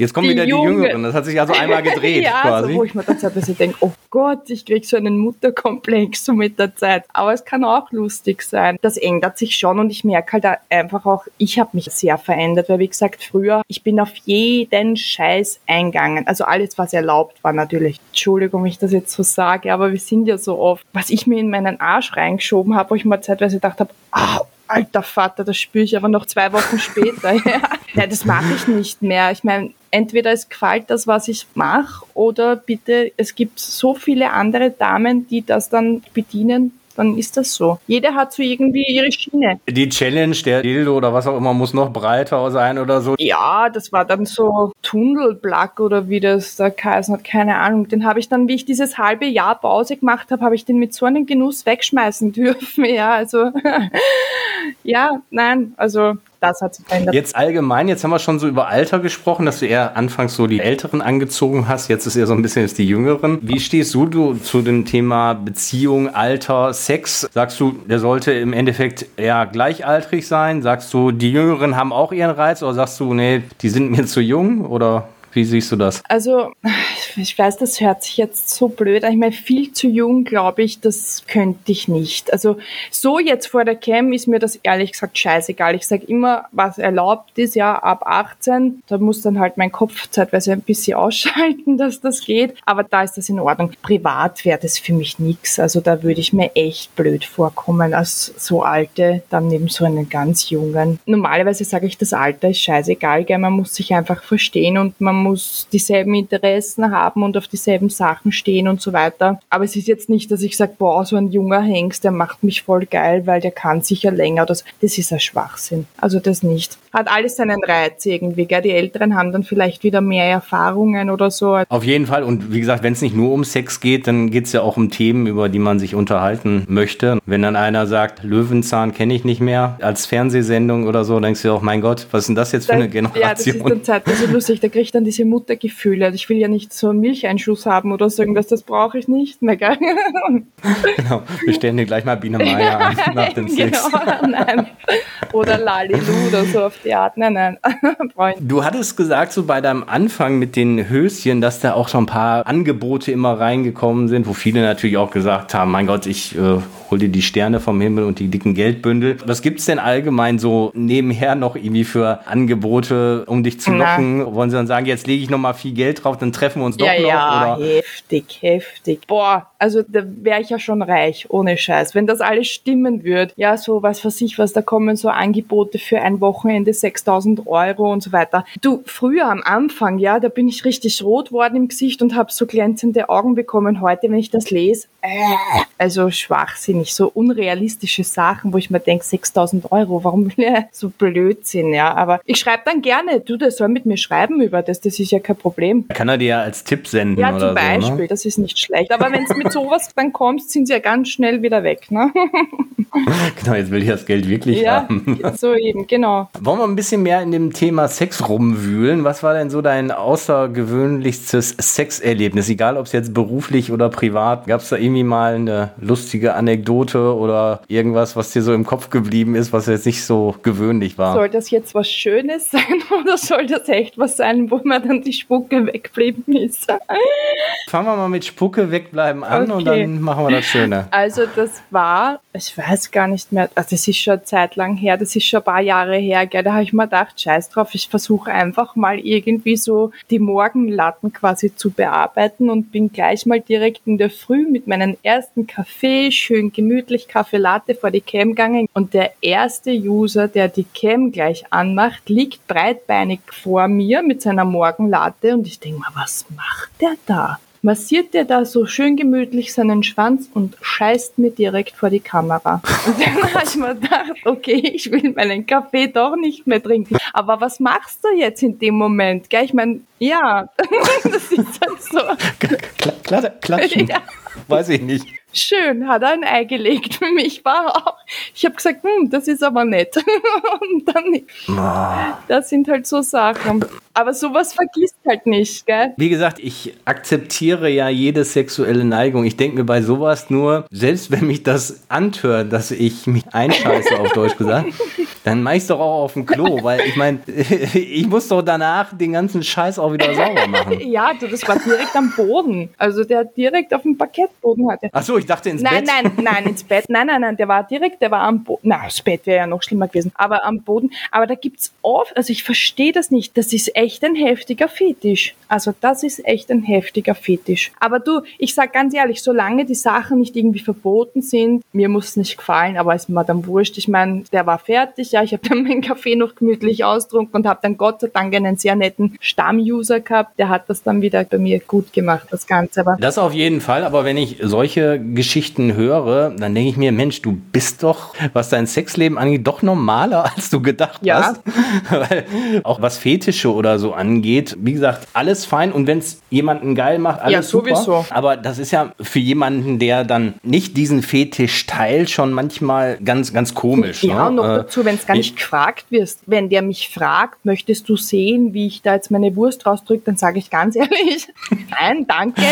Jetzt kommen die wieder Junge. die Jüngeren. Das hat sich also einmal gedreht ja, quasi. So, wo ich mir dann teilweise denke, oh Gott, ich krieg so einen Mutterkomplex so mit der Zeit. Aber es kann auch lustig sein. Das ändert sich schon und ich merke halt einfach auch, ich habe mich sehr verändert, weil wie gesagt, früher, ich bin auf jeden Scheiß eingegangen. Also alles, was erlaubt war natürlich. Entschuldigung, wenn ich das jetzt so sage, aber wir sind ja so oft, was ich mir in meinen Arsch reingeschoben habe, wo ich mir zeitweise gedacht habe, ah, alter Vater, das spüre ich aber noch zwei Wochen später. ja. ja, das mache ich nicht mehr. Ich meine, entweder es gefällt das, was ich mache, oder bitte, es gibt so viele andere Damen, die das dann bedienen, dann ist das so. Jeder hat so irgendwie ihre Schiene. Die Challenge, der Dildo oder was auch immer, muss noch breiter sein oder so. Ja, das war dann so Tunnelblack oder wie das da geheißen hat, keine Ahnung. Den habe ich dann, wie ich dieses halbe Jahr Pause gemacht habe, habe ich den mit so einem Genuss wegschmeißen dürfen. Ja, also ja, nein, also das hat sich verändert. Jetzt allgemein, jetzt haben wir schon so über Alter gesprochen, dass du eher anfangs so die Älteren angezogen hast, jetzt ist eher so ein bisschen jetzt die Jüngeren. Wie stehst du, du zu dem Thema Beziehung, Alter, Sex? Sagst du, der sollte im Endeffekt eher gleichaltrig sein? Sagst du, die Jüngeren haben auch ihren Reiz oder sagst du, nee, die sind mir zu jung oder? Wie siehst du das? Also, ich weiß, das hört sich jetzt so blöd an. Ich meine, viel zu jung, glaube ich, das könnte ich nicht. Also, so jetzt vor der Cam ist mir das ehrlich gesagt scheißegal. Ich sage immer, was erlaubt ist, ja, ab 18. Da muss dann halt mein Kopf zeitweise ein bisschen ausschalten, dass das geht. Aber da ist das in Ordnung. Privat wäre das für mich nichts. Also, da würde ich mir echt blöd vorkommen als so alte, dann neben so einen ganz jungen. Normalerweise sage ich, das Alter ist scheißegal, gell? man muss sich einfach verstehen und man muss dieselben Interessen haben und auf dieselben Sachen stehen und so weiter. Aber es ist jetzt nicht, dass ich sage, boah, so ein junger Hengst, der macht mich voll geil, weil der kann sicher länger. Das, das ist ein Schwachsinn. Also das nicht. Hat alles seinen Reiz irgendwie. Gell? Die Älteren haben dann vielleicht wieder mehr Erfahrungen oder so. Auf jeden Fall. Und wie gesagt, wenn es nicht nur um Sex geht, dann geht es ja auch um Themen, über die man sich unterhalten möchte. Wenn dann einer sagt, Löwenzahn kenne ich nicht mehr als Fernsehsendung oder so, denkst du auch, mein Gott, was ist denn das jetzt für eine Generation? Ja, das ist dann Zeit, also lustig. Da kriegt dann diese Muttergefühle. Ich will ja nicht so so einen Milcheinschuss haben oder so irgendwas, das brauche ich nicht mehr, gell? Genau, wir stellen dir gleich mal Biene Meier an nach dem Sex. genau, nein. Oder Lalilu oder so auf die Art, nein, nein, Du hattest gesagt, so bei deinem Anfang mit den Höschen, dass da auch schon ein paar Angebote immer reingekommen sind, wo viele natürlich auch gesagt haben, mein Gott, ich äh, hol dir die Sterne vom Himmel und die dicken Geldbündel. Was gibt's denn allgemein so nebenher noch irgendwie für Angebote, um dich zu locken? Na. Wollen sie dann sagen, jetzt lege ich noch mal viel Geld drauf, dann treffen wir uns doch ja, noch? Ja, oder? heftig, heftig. Boah, also da wäre ich ja schon reich, ohne Scheiß. Wenn das alles stimmen würde, ja, so was für sich was, da kommen so Angebote für ein Wochenende 6000 Euro und so weiter. Du, früher am Anfang, ja, da bin ich richtig rot worden im Gesicht und habe so glänzende Augen bekommen. Heute, wenn ich das lese, äh, also schwachsinnig, so unrealistische Sachen, wo ich mir denke, 6000 Euro, warum will er so Blödsinn, ja. Aber ich schreibe dann gerne, du, der soll mit mir schreiben über das, das ist ja kein Problem. Kann er dir ja als Tipp senden ja, oder zum Beispiel, so, ne? das ist nicht schlecht. Aber wenn es mit sowas dann kommst, sind sie ja ganz schnell wieder weg, ne? genau, jetzt will ich das Geld wirklich ja, haben. so eben, genau. Wollen wir ein bisschen mehr in dem Thema Sex rumwühlen? Was war denn so dein außergewöhnlichstes Sexerlebnis? Egal, ob es jetzt beruflich oder privat. Gab es da irgendwie mal eine lustige Anekdote oder irgendwas, was dir so im Kopf geblieben ist, was jetzt nicht so gewöhnlich war? Soll das jetzt was Schönes sein oder soll das echt was sein, wo mir dann die Spucke weggeblieben ist? Fangen wir mal mit Spucke wegbleiben an okay. und dann machen wir das Schöne. Also das war, ich weiß gar nicht mehr, also das ist schon eine Zeit lang her, das ist schon ein paar Jahre her, gell, da habe ich mir gedacht, scheiß drauf, ich versuche einfach mal irgendwie so die Morgenlatten quasi zu bearbeiten und bin gleich mal direkt in der Früh mit meinem ersten Kaffee, schön gemütlich Kaffee Latte vor die Cam gegangen und der erste User, der die Cam gleich anmacht, liegt breitbeinig vor mir mit seiner Morgenlatte und ich denke mal, was macht der da? massiert der da so schön gemütlich seinen Schwanz und scheißt mir direkt vor die Kamera. Und dann habe ich mir gedacht, okay, ich will meinen Kaffee doch nicht mehr trinken. Aber was machst du jetzt in dem Moment? Gell? Ich meine, ja, das ist halt so. Klatschen. Ja. Weiß ich nicht. Schön, hat er ein Ei gelegt. Für mich war auch. Ich habe gesagt, hm, das ist aber nett. Und dann, oh. das sind halt so Sachen. Aber sowas vergisst halt nicht, gell? Wie gesagt, ich akzeptiere ja jede sexuelle Neigung. Ich denke mir bei sowas nur, selbst wenn mich das anhört, dass ich mich einscheiße, auf Deutsch gesagt, dann mach ich's doch auch auf dem Klo, weil ich meine, ich muss doch danach den ganzen Scheiß auch wieder sauber machen. ja, du, das war direkt am Boden. Also der direkt auf dem Parkettboden hatte. Ach so, ich dachte ins nein, Bett. Nein, nein, nein, ins Bett. Nein, nein, nein, der war direkt, der war am Boden. Na, das Bett wäre ja noch schlimmer gewesen. Aber am Boden. Aber da gibt's oft, also ich verstehe das nicht. Das ist echt ein heftiger Fetisch. Also das ist echt ein heftiger Fetisch. Aber du, ich sag ganz ehrlich, solange die Sachen nicht irgendwie verboten sind, mir muss es nicht gefallen, aber ist mir dann wurscht. Ich meine, der war fertig, ja, ich habe dann meinen Kaffee noch gemütlich austrunken und habe dann Gott sei Dank einen sehr netten Stammuser gehabt, der hat das dann wieder bei mir gut gemacht, das Ganze. Aber das auf jeden Fall, aber wenn ich solche Geschichten höre, dann denke ich mir, Mensch, du bist doch, was dein Sexleben angeht, doch normaler, als du gedacht ja. hast. Weil auch was Fetische oder so angeht, wie gesagt, alles fein und wenn es jemanden geil macht, alles ja, sowieso. super. Aber das ist ja für jemanden, der dann nicht diesen Fetisch teilt, schon manchmal ganz, ganz komisch. Ja, ne? und noch äh, dazu, wenn es gar nicht gefragt wirst. Wenn der mich fragt, möchtest du sehen, wie ich da jetzt meine Wurst rausdrücke, dann sage ich ganz ehrlich, nein, danke.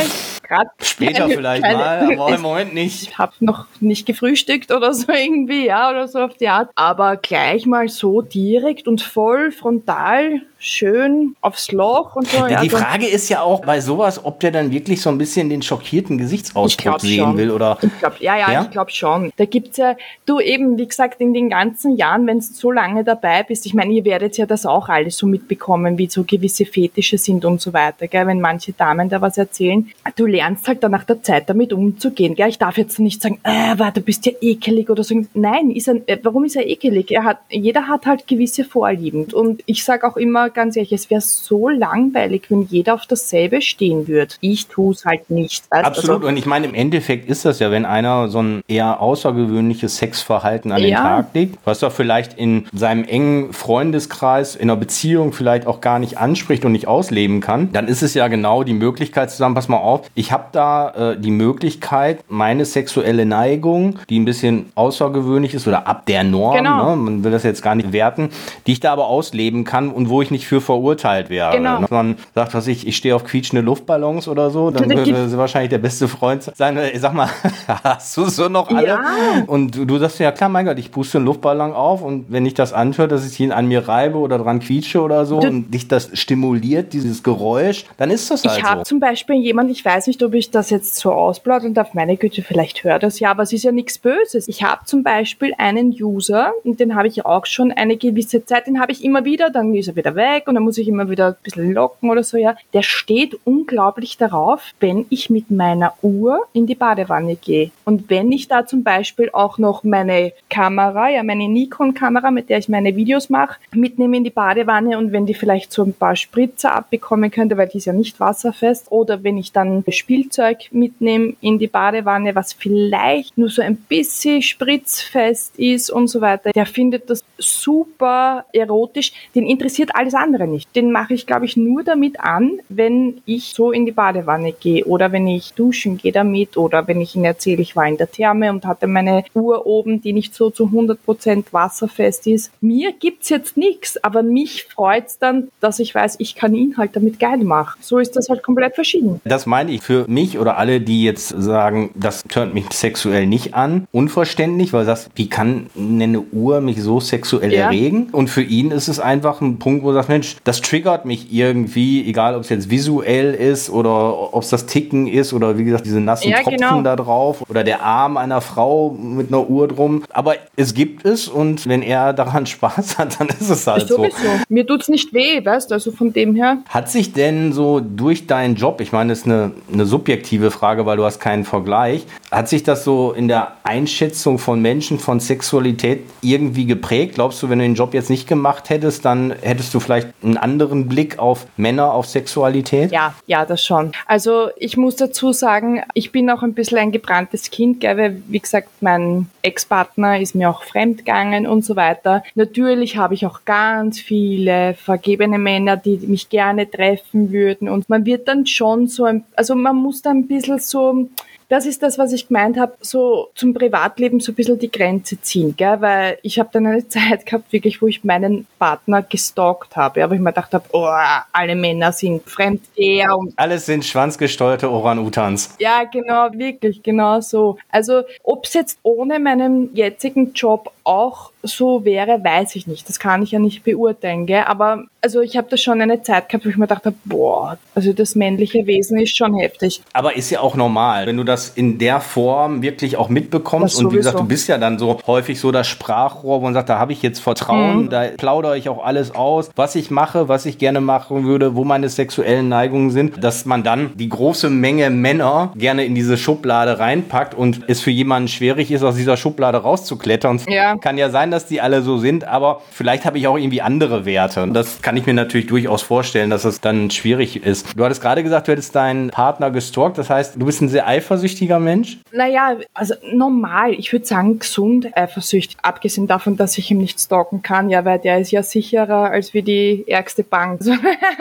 Grad Später keine, vielleicht keine, mal, aber im Moment nicht. Ich habe noch nicht gefrühstückt oder so irgendwie, ja, oder so auf die Art. Aber gleich mal so direkt und voll frontal schön aufs Loch und so. Ja, die also, Frage ist ja auch bei sowas, ob der dann wirklich so ein bisschen den schockierten Gesichtsausdruck sehen schon. will oder. Ich glaub, ja, ja, ja, ich glaube schon. Da gibt's ja, du eben, wie gesagt, in den ganzen Jahren, wenn du so lange dabei bist, ich meine, ihr werdet ja das auch alles so mitbekommen, wie so gewisse Fetische sind und so weiter, gell? wenn manche Damen da was erzählen. Du lernst halt dann nach der Zeit damit umzugehen. Gell? Ich darf jetzt nicht sagen, äh, aber du bist ja ekelig oder so. Nein, ist er, äh, warum ist er ekelig? Er hat, jeder hat halt gewisse Vorlieben. Und ich sage auch immer, ganz ehrlich, es wäre so langweilig, wenn jeder auf dasselbe stehen würde. Ich tue es halt nicht. Weißt? Absolut. Also, und ich meine, im Endeffekt ist das ja, wenn einer so ein eher außergewöhnliches Sexverhalten an den ja. Tag legt, was er vielleicht in seinem engen Freundeskreis, in einer Beziehung vielleicht auch gar nicht anspricht und nicht ausleben kann, dann ist es ja genau die Möglichkeit zu sagen, pass mal auf, ich habe da äh, die Möglichkeit, meine sexuelle Neigung, die ein bisschen außergewöhnlich ist oder ab der Norm, genau. ne, man will das jetzt gar nicht werten, die ich da aber ausleben kann und wo ich nicht nicht für verurteilt wäre. Genau. Ne? Man sagt, was ich, ich stehe auf quietschende Luftballons oder so, dann würde sie wahrscheinlich der beste Freund sein. Ich sag mal, hast du so noch alle? Ja. Und du, du sagst ja, klar, mein Gott, ich puste einen Luftballon auf und wenn ich das anhöre, dass ich ihn an mir reibe oder dran quietsche oder so Du- und dich das stimuliert, dieses Geräusch, dann ist das halt Ich habe so. zum Beispiel jemand, ich weiß nicht, ob ich das jetzt so ausplaudern darf, meine Güte, vielleicht hört das ja, aber es ist ja nichts Böses. Ich habe zum Beispiel einen User, und den habe ich auch schon eine gewisse Zeit, den habe ich immer wieder, dann ist er wieder weg und dann muss ich immer wieder ein bisschen locken oder so, ja. Der steht unglaublich darauf, wenn ich mit meiner Uhr in die Badewanne gehe. Und wenn ich da zum Beispiel auch noch meine Kamera, ja, meine Nikon-Kamera, mit der ich meine Videos mache, mitnehme in die Badewanne und wenn die vielleicht so ein paar Spritzer abbekommen könnte, weil die ist ja nicht wasserfest, oder wenn ich dann Spielzeug mitnehme in die Badewanne, was vielleicht nur so ein bisschen spritzfest ist und so weiter, der findet das super erotisch. Den interessiert alles andere nicht. Den mache ich, glaube ich, nur damit an, wenn ich so in die Badewanne gehe oder wenn ich duschen gehe damit oder wenn ich ihm erzähle, ich war in der Therme und hatte meine Uhr oben, die nicht so zu 100% wasserfest ist. Mir gibt's jetzt nichts, aber mich freut's dann, dass ich weiß, ich kann ihn halt damit geil machen. So ist das halt komplett verschieden. Das meine ich für mich oder alle, die jetzt sagen, das tönt mich sexuell nicht an, unverständlich, weil sagst, wie kann eine Uhr mich so sexuell Ja. erregen? Und für ihn ist es einfach ein Punkt, wo du sagst, Mensch, das triggert mich irgendwie, egal ob es jetzt visuell ist oder ob es das Ticken ist oder wie gesagt, diese nassen Ja, Tropfen genau. da drauf oder der Arm einer Frau mit einer Uhr drum. Aber es gibt es und wenn er daran Spaß hat, dann ist es halt so. Mir tut's nicht weh, weißt du, also von dem her. Hat sich denn so durch deinen Job, ich meine, das ist eine, eine subjektive Frage, weil du hast keinen Vergleich, hat sich das so in der Einschätzung von Menschen, von Sexualität irgendwie geprägt? Glaubst du, wenn du den Job jetzt nicht gemacht hättest, dann hättest du vielleicht einen anderen Blick auf Männer, auf Sexualität? Ja, ja, das schon. Also ich muss dazu sagen, ich bin auch ein bisschen ein gebranntes Kind, gell, weil wie gesagt, mein Ex-Partner ist mir auch fremdgegangen und so weiter. Natürlich habe ich auch ganz viele vergebene Männer, die mich gerne treffen würden und man wird dann schon so, ein, also man muss da ein bisschen so das ist das, was ich gemeint habe, so zum Privatleben so ein bisschen die Grenze ziehen, gell? weil ich habe dann eine Zeit gehabt, wirklich, wo ich meinen Partner gestalkt habe, aber ich mir gedacht habe, oh, alle Männer sind Fremdgeher und Alles sind schwanzgesteuerte Orang-Utans. ja, genau, wirklich, genau so. Also, ob es jetzt ohne meinen jetzigen Job auch so wäre, weiß ich nicht. Das kann ich ja nicht beurteilen, gell? Aber also ich habe da schon eine Zeit gehabt, wo ich mir gedacht habe, boah, also das männliche Wesen ist schon heftig. Aber ist ja auch normal, wenn du das in der Form wirklich auch mitbekommst. Das Und wie gesagt, du bist ja dann so häufig so das Sprachrohr, wo man sagt, da habe ich jetzt Vertrauen, Mhm. da plaudere ich auch alles aus, was ich mache, was ich gerne machen würde, wo meine sexuellen Neigungen sind, dass man dann die große Menge Männer gerne in diese Schublade reinpackt und es für jemanden schwierig ist, aus dieser Schublade rauszuklettern. Ja. Kann ja sein, dass die alle so sind, aber vielleicht habe ich auch irgendwie andere Werte. Und das kann ich mir natürlich durchaus vorstellen, dass es dann schwierig ist. Du hattest gerade gesagt, du hättest deinen Partner gestalkt. Das heißt, du bist ein sehr eifersüchtiger Mensch. Naja, also normal, ich würde sagen gesund eifersüchtig, abgesehen davon, dass ich ihm nicht stalken kann, ja, weil der ist ja sicherer als wie die ärgste Bank. Also,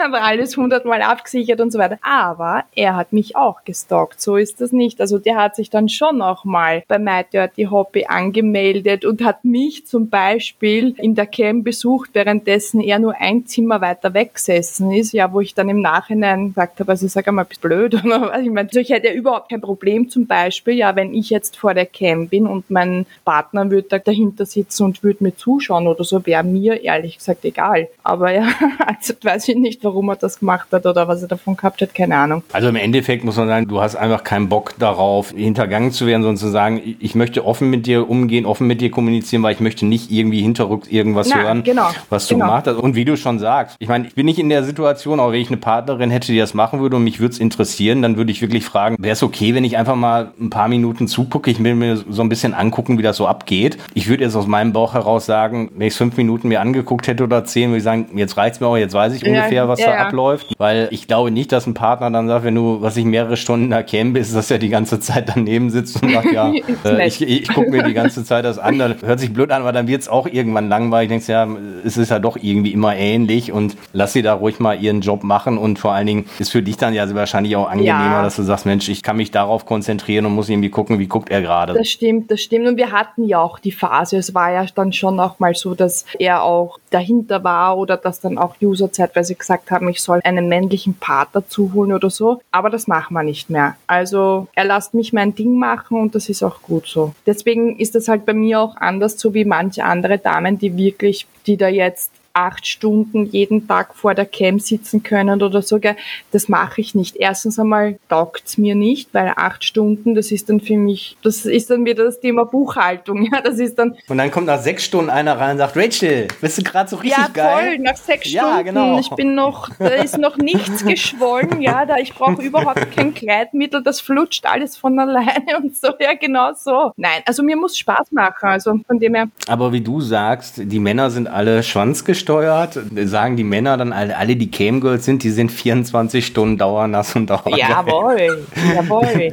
aber alles hundertmal abgesichert und so weiter. Aber er hat mich auch gestalkt, so ist das nicht. Also der hat sich dann schon auch mal bei My Dirty Hobby angemeldet und hat mich zum Beispiel in der Cam besucht, währenddessen er nur ein Zimmer weiter weggesessen ist, ja, wo ich dann im Nachhinein gesagt habe, also sag einmal, bist blöd oder was. Ich meine, ich hätte ja überhaupt kein Problem zum Beispiel, ja, wenn ich jetzt vor der Cam bin und mein Partner würde da dahinter sitzen und würde mir zuschauen oder so, wäre mir ehrlich gesagt egal. Aber ja, also weiß ich nicht, warum er das gemacht hat oder was er davon gehabt hat, keine Ahnung. Also im Endeffekt muss man sagen, du hast einfach keinen Bock darauf, hintergangen zu werden, sondern zu sagen, ich möchte offen mit dir umgehen, offen mit dir kommunizieren, weil ich möchte nicht irgendwie hinterrücks irgendwas Na, hören, genau, was du genau. gemacht hast. Und wie du schon sagst, ich meine, ich bin nicht in der Situation, aber wenn ich eine Partnerin hätte, die das machen würde und mich würde es interessieren, dann würde ich wirklich fragen, wäre es okay, wenn ich einfach mal ein paar Minuten zugucke, ich will mir so ein bisschen angucken, wie das so abgeht. Ich würde jetzt aus meinem Bauch heraus sagen, wenn ich es fünf Minuten mir angeguckt hätte oder zehn, würde ich sagen, jetzt reicht's mir auch, jetzt weiß ich Ja, ungefähr, was ja, da ja. abläuft. Weil ich glaube nicht, dass ein Partner dann sagt, wenn du, was ich mehrere Stunden da Cam bist, dass er die ganze Zeit daneben sitzt und sagt, ja, Ist äh, ich, ich gucke mir die ganze Zeit das an. Dann hört sich blöd an, aber dann wird es auch irgendwann langweilig. Denkst ja, es ist ja doch irgendwie immer ähnlich. und lass sie da ruhig mal ihren Job machen und vor allen Dingen ist für dich dann ja wahrscheinlich auch angenehmer, ja. dass du sagst, Mensch, ich kann mich darauf konzentrieren und muss irgendwie gucken, wie guckt er gerade. Das stimmt, das stimmt und wir hatten ja auch die Phase, es war ja dann schon auch mal so, dass er auch dahinter war oder dass dann auch User zeitweise gesagt haben, ich soll einen männlichen Part dazu holen oder so, aber das machen wir nicht mehr. Also er lasst mich mein Ding machen und das ist auch gut so. Deswegen ist das halt bei mir auch anders, so wie manche andere Damen, die wirklich, die da jetzt acht Stunden jeden Tag vor der Cam sitzen können oder so, das mache ich nicht. Erstens einmal taugt's mir nicht, weil acht Stunden, das ist dann für mich, das ist dann wieder das Thema Buchhaltung, ja, das ist dann. Und dann kommt nach sechs Stunden einer rein und sagt, Rachel, bist du gerade so richtig ja, geil? Ja, nach sechs ja, Stunden, genau. ich bin noch, da ist noch nichts geschwollen, ja, da, ich brauche überhaupt kein Kleidmittel, das flutscht alles von alleine und so, ja, genau so. Nein, also mir muss Spaß machen, also von dem her. Aber wie du sagst, die Männer sind alle schwanzgesteuert gesteuert. Sagen die Männer dann alle, alle die Camgirls sind, die sind 24 Stunden dauernass und dauernd. Jawohl, jawohl.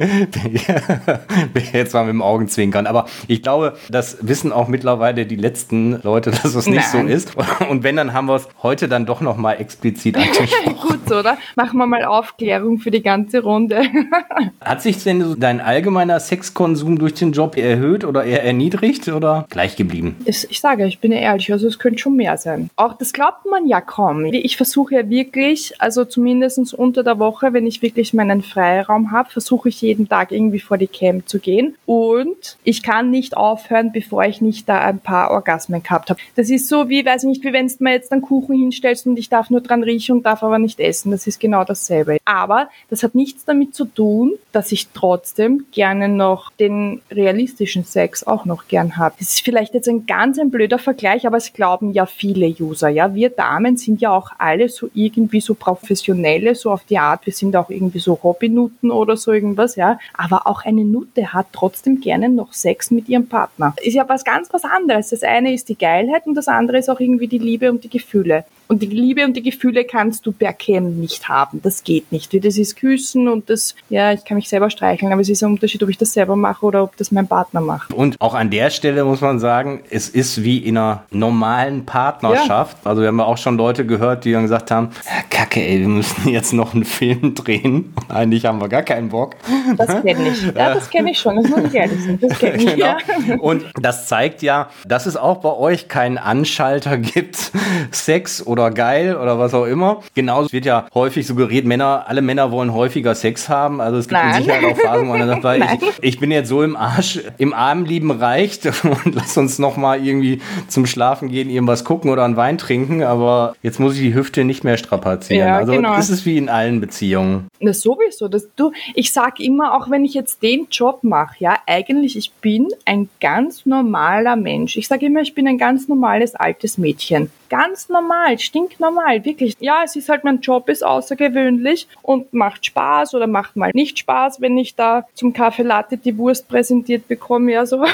Jetzt mal mit dem Augenzwinkern. Aber ich glaube, das wissen auch mittlerweile die letzten Leute, dass es nicht Nein. so ist. Und wenn, dann haben wir es heute dann doch nochmal explizit angesprochen. Gut so, oder? Machen wir mal Aufklärung für die ganze Runde. Hat sich denn dein allgemeiner Sexkonsum durch den Job erhöht oder eher erniedrigt oder gleich geblieben? Ich, ich sage, ich bin ehrlich, also es könnte schon mehr sein. Auch das glaubt man ja kaum. Ich versuche ja wirklich, also zumindest unter der Woche, wenn ich wirklich meinen Freiraum habe, versuche ich jeden Tag irgendwie vor die Camp zu gehen. Und ich kann nicht aufhören, bevor ich nicht da ein paar Orgasmen gehabt habe. Das ist so wie, weiß ich nicht, wie wenn du mir jetzt einen Kuchen hinstellst und ich darf nur dran riechen und darf aber nicht essen. Das ist genau dasselbe. Aber das hat nichts damit zu tun, dass ich trotzdem gerne noch den realistischen Sex auch noch gern habe. Das ist vielleicht jetzt ein ganz ein blöder Vergleich, aber es glauben ja viele User. User. Ja, wir Damen sind ja auch alle so irgendwie so professionelle, so auf die Art, wir sind auch irgendwie so Hobbynutten oder so irgendwas, ja. Aber auch eine Nutte hat trotzdem gerne noch Sex mit ihrem Partner. Ist ja was ganz was anderes. Das eine ist die Geilheit und das andere ist auch irgendwie die Liebe und die Gefühle. Und die Liebe und die Gefühle kannst du per Cam nicht haben. Das geht nicht. Das ist Küssen und das, ja, ich kann mich selber streicheln, aber es ist ein Unterschied, ob ich das selber mache oder ob das mein Partner macht. Und auch an der Stelle muss man sagen, es ist wie in einer normalen Partnerschaft. Ja. Also wir haben ja auch schon Leute gehört, die dann gesagt haben, ja, Kacke, ey, wir müssen jetzt noch einen Film drehen. Eigentlich haben wir gar keinen Bock. Das kenne ich. Ja, das kenne ich schon. Das muss ich ehrlich sein. Das kenne ich. Genau. Ja. Und das zeigt ja, dass es auch bei euch keinen Anschalter gibt, Sex oder oder geil oder was auch immer. Genauso wird ja häufig suggeriert, Männer, alle Männer wollen häufiger Sex haben. Also es gibt Nein. mit Sicherheit auch Phasen, wo man sagt, weil ich, ich, bin jetzt so im Arsch, im Arm lieben reicht und lass uns noch mal irgendwie zum Schlafen gehen, irgendwas gucken oder einen Wein trinken, aber jetzt muss ich die Hüfte nicht mehr strapazieren. Ja, also genau. das ist wie in allen Beziehungen. Das sowieso. Das, du, ich sag immer, auch wenn ich jetzt den Job mache, ja, eigentlich, ich bin ein ganz normaler Mensch. Ich sage immer, ich bin ein ganz normales altes Mädchen ganz normal, stinknormal, wirklich. Ja, es ist halt, mein Job ist außergewöhnlich und macht Spaß oder macht mal nicht Spaß, wenn ich da zum Kaffee Latte die Wurst präsentiert bekomme, ja, so.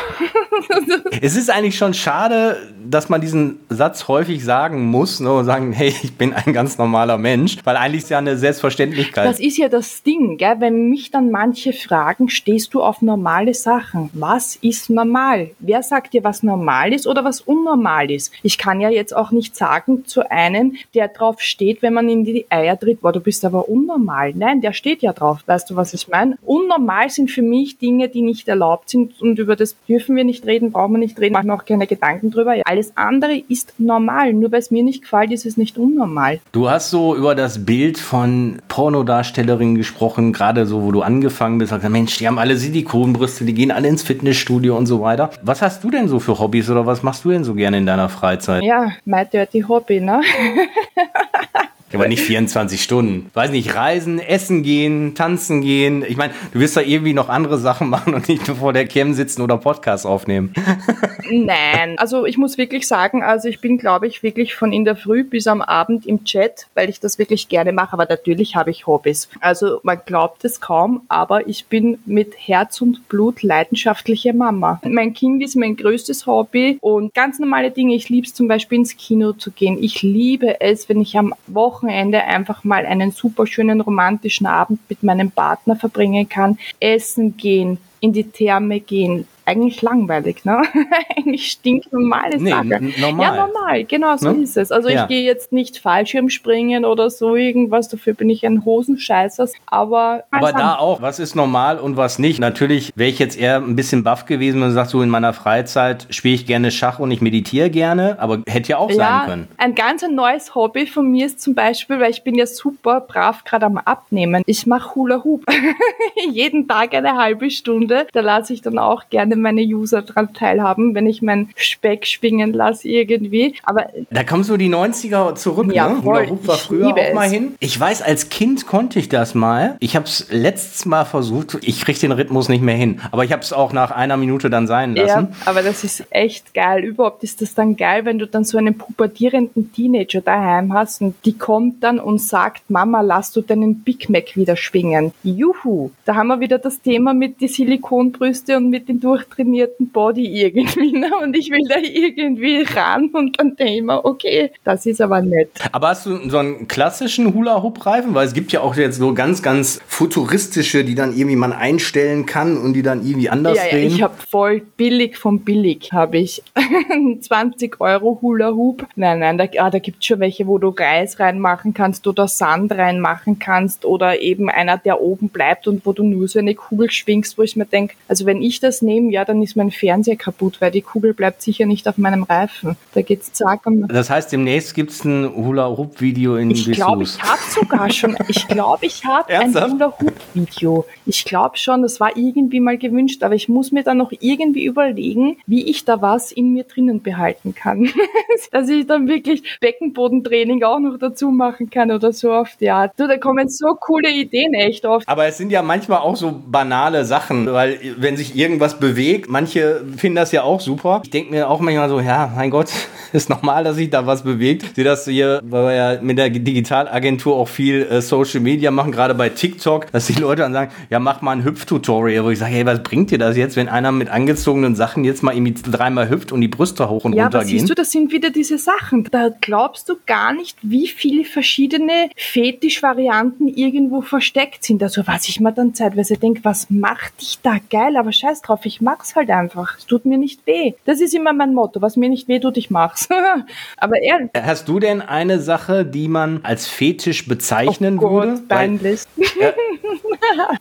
es ist eigentlich schon schade, dass man diesen Satz häufig sagen muss, ne, und sagen, hey, ich bin ein ganz normaler Mensch, weil eigentlich ist ja eine Selbstverständlichkeit. Das ist ja das Ding, gell? wenn mich dann manche fragen, stehst du auf normale Sachen? Was ist normal? Wer sagt dir, was normal ist oder was unnormal ist? Ich kann ja jetzt auch nicht nicht sagen zu einem, der drauf steht, wenn man in die Eier tritt, boah, du bist aber unnormal. Nein, der steht ja drauf. Weißt du, was ich meine? Unnormal sind für mich Dinge, die nicht erlaubt sind und über das dürfen wir nicht reden, brauchen wir nicht reden, machen wir auch keine Gedanken drüber. Alles andere ist normal. Nur weil es mir nicht gefällt, ist es nicht unnormal. Du hast so über das Bild von Pornodarstellerinnen gesprochen, gerade so, wo du angefangen bist, sagst, Mensch, die haben alle Silikonbrüste, die gehen alle ins Fitnessstudio und so weiter. Was hast du denn so für Hobbys oder was machst du denn so gerne in deiner Freizeit? Ja, mein Dirty Hobby, ne? Aber nicht 24 Stunden. Weiß nicht, reisen, essen gehen, tanzen gehen. Ich meine, du wirst da irgendwie noch andere Sachen machen und nicht nur vor der Cam sitzen oder Podcast aufnehmen. Nein, also ich muss wirklich sagen, also ich bin, glaube ich, wirklich von in der Früh bis am Abend im Chat, weil ich das wirklich gerne mache. Aber natürlich habe ich Hobbys. Also man glaubt es kaum, aber ich bin mit Herz und Blut leidenschaftliche Mama. Mein Kind ist mein größtes Hobby und ganz normale Dinge. Ich liebe es zum Beispiel ins Kino zu gehen. Ich liebe es, wenn ich am Wochenende Wochenende einfach mal einen super schönen romantischen Abend mit meinem Partner verbringen kann, essen gehen, in die Therme gehen, eigentlich langweilig, ne? eigentlich stinknormale nee, Sache. Normal. Ja, normal, genau so ne? ist es. Also ja. ich gehe jetzt nicht Fallschirmspringen oder so irgendwas, dafür bin ich ein Hosenscheißer, aber... Aber da auch, was ist normal und was nicht? Natürlich wäre ich jetzt eher ein bisschen baff gewesen, wenn du sagst, so in meiner Freizeit spiele ich gerne Schach und ich meditiere gerne, aber hätte ja auch ja, sein können. Ein ganz neues Hobby von mir ist zum Beispiel, weil ich bin ja super brav gerade am Abnehmen. Ich mache Hula Hoop. Jeden Tag eine halbe Stunde. Da lasse ich dann auch gerne meine User dran teilhaben, wenn ich meinen Speck schwingen lasse irgendwie. Aber da kommen so die 90er zurück, ja, ne? Hoop war früher auch mal hin. Ich weiß, als Kind konnte ich das mal. Ich habe es letztes Mal versucht. Ich kriege den Rhythmus nicht mehr hin. Aber ich habe es auch nach einer Minute dann sein lassen. Ja, aber das ist echt geil. Überhaupt ist das dann geil, wenn du dann so einen pubertierenden Teenager daheim hast und die kommt dann und sagt, Mama, lass du deinen Big Mac wieder schwingen. Juhu! Da haben wir wieder das Thema mit die Silikonbrüste und mit dem durchtrainierten Body irgendwie. Ne? Und ich will da irgendwie ran und dann denke ich mir, okay, das ist aber nett. Aber hast du so einen klassischen Hula-Hoop-Reifen? Weil es gibt ja auch jetzt so ganz, ganz futuristische, die dann irgendwie man einstellen kann und die dann irgendwie anders ja, drehen. Ja, ich habe voll billig vom billig habe ich 20 Euro Hula-Hoop. Nein, nein, da, ah, da gibt es schon welche, wo du Reis reinmachen kannst oder Sand reinmachen kannst oder eben einer, der oben bleibt und wo du nur so eine Kugel schwingst, wo ich mir denke, also wenn ich das nehme, ja, dann ist mein Fernseher kaputt, weil die Kugel bleibt sicher nicht auf meinem Reifen. Da geht's zack. Und das heißt, demnächst gibt es ein Hula-Hoop-Video in Ich glaube, ich habe sogar schon, ich glaube, ich habe ein Hula-Hoop-Video. Ich glaube schon, das war irgendwie mal gewünscht, aber ich muss mir dann noch irgendwie überlegen, wie ich da was in mir drinnen behalten kann. Dass ich dann wirklich Beckenbodentraining auch noch dazu machen kann oder so oft. Ja, du, da kommen so coole Ideen echt oft. Aber es sind ja manchmal auch so banale Sachen, weil wenn sich irgendwas bewegt, manche finden das ja auch super. Ich denke mir auch manchmal so, ja, mein Gott, ist normal, dass sich da was bewegt. Sehe das hier, weil wir ja mit der Digitalagentur auch viel äh, Social Media machen, gerade bei TikTok, dass die Leute dann sagen, ja, mach mal ein Hüpftutorial, wo ich sage, hey, was bringt dir das jetzt, wenn einer mit angezogenen Sachen jetzt mal irgendwie dreimal hüpft und die Brüste hoch und ja, runter gehen? Siehst du, das sind wieder diese Sachen. Da glaubst du gar nicht, wie viele verschiedene Fetischvarianten irgendwo versteckt sind. Also was ich mir dann zeitweise denke, was macht dich da geil? Aber scheiß drauf, ich mag's halt einfach. Es tut mir nicht weh. Das ist immer mein Motto. Was mir nicht weh tut, ich mach's. aber er. Hast du denn eine Sache, die man als Fetisch bezeichnen oh Gott, würde? Peinlich. Weil,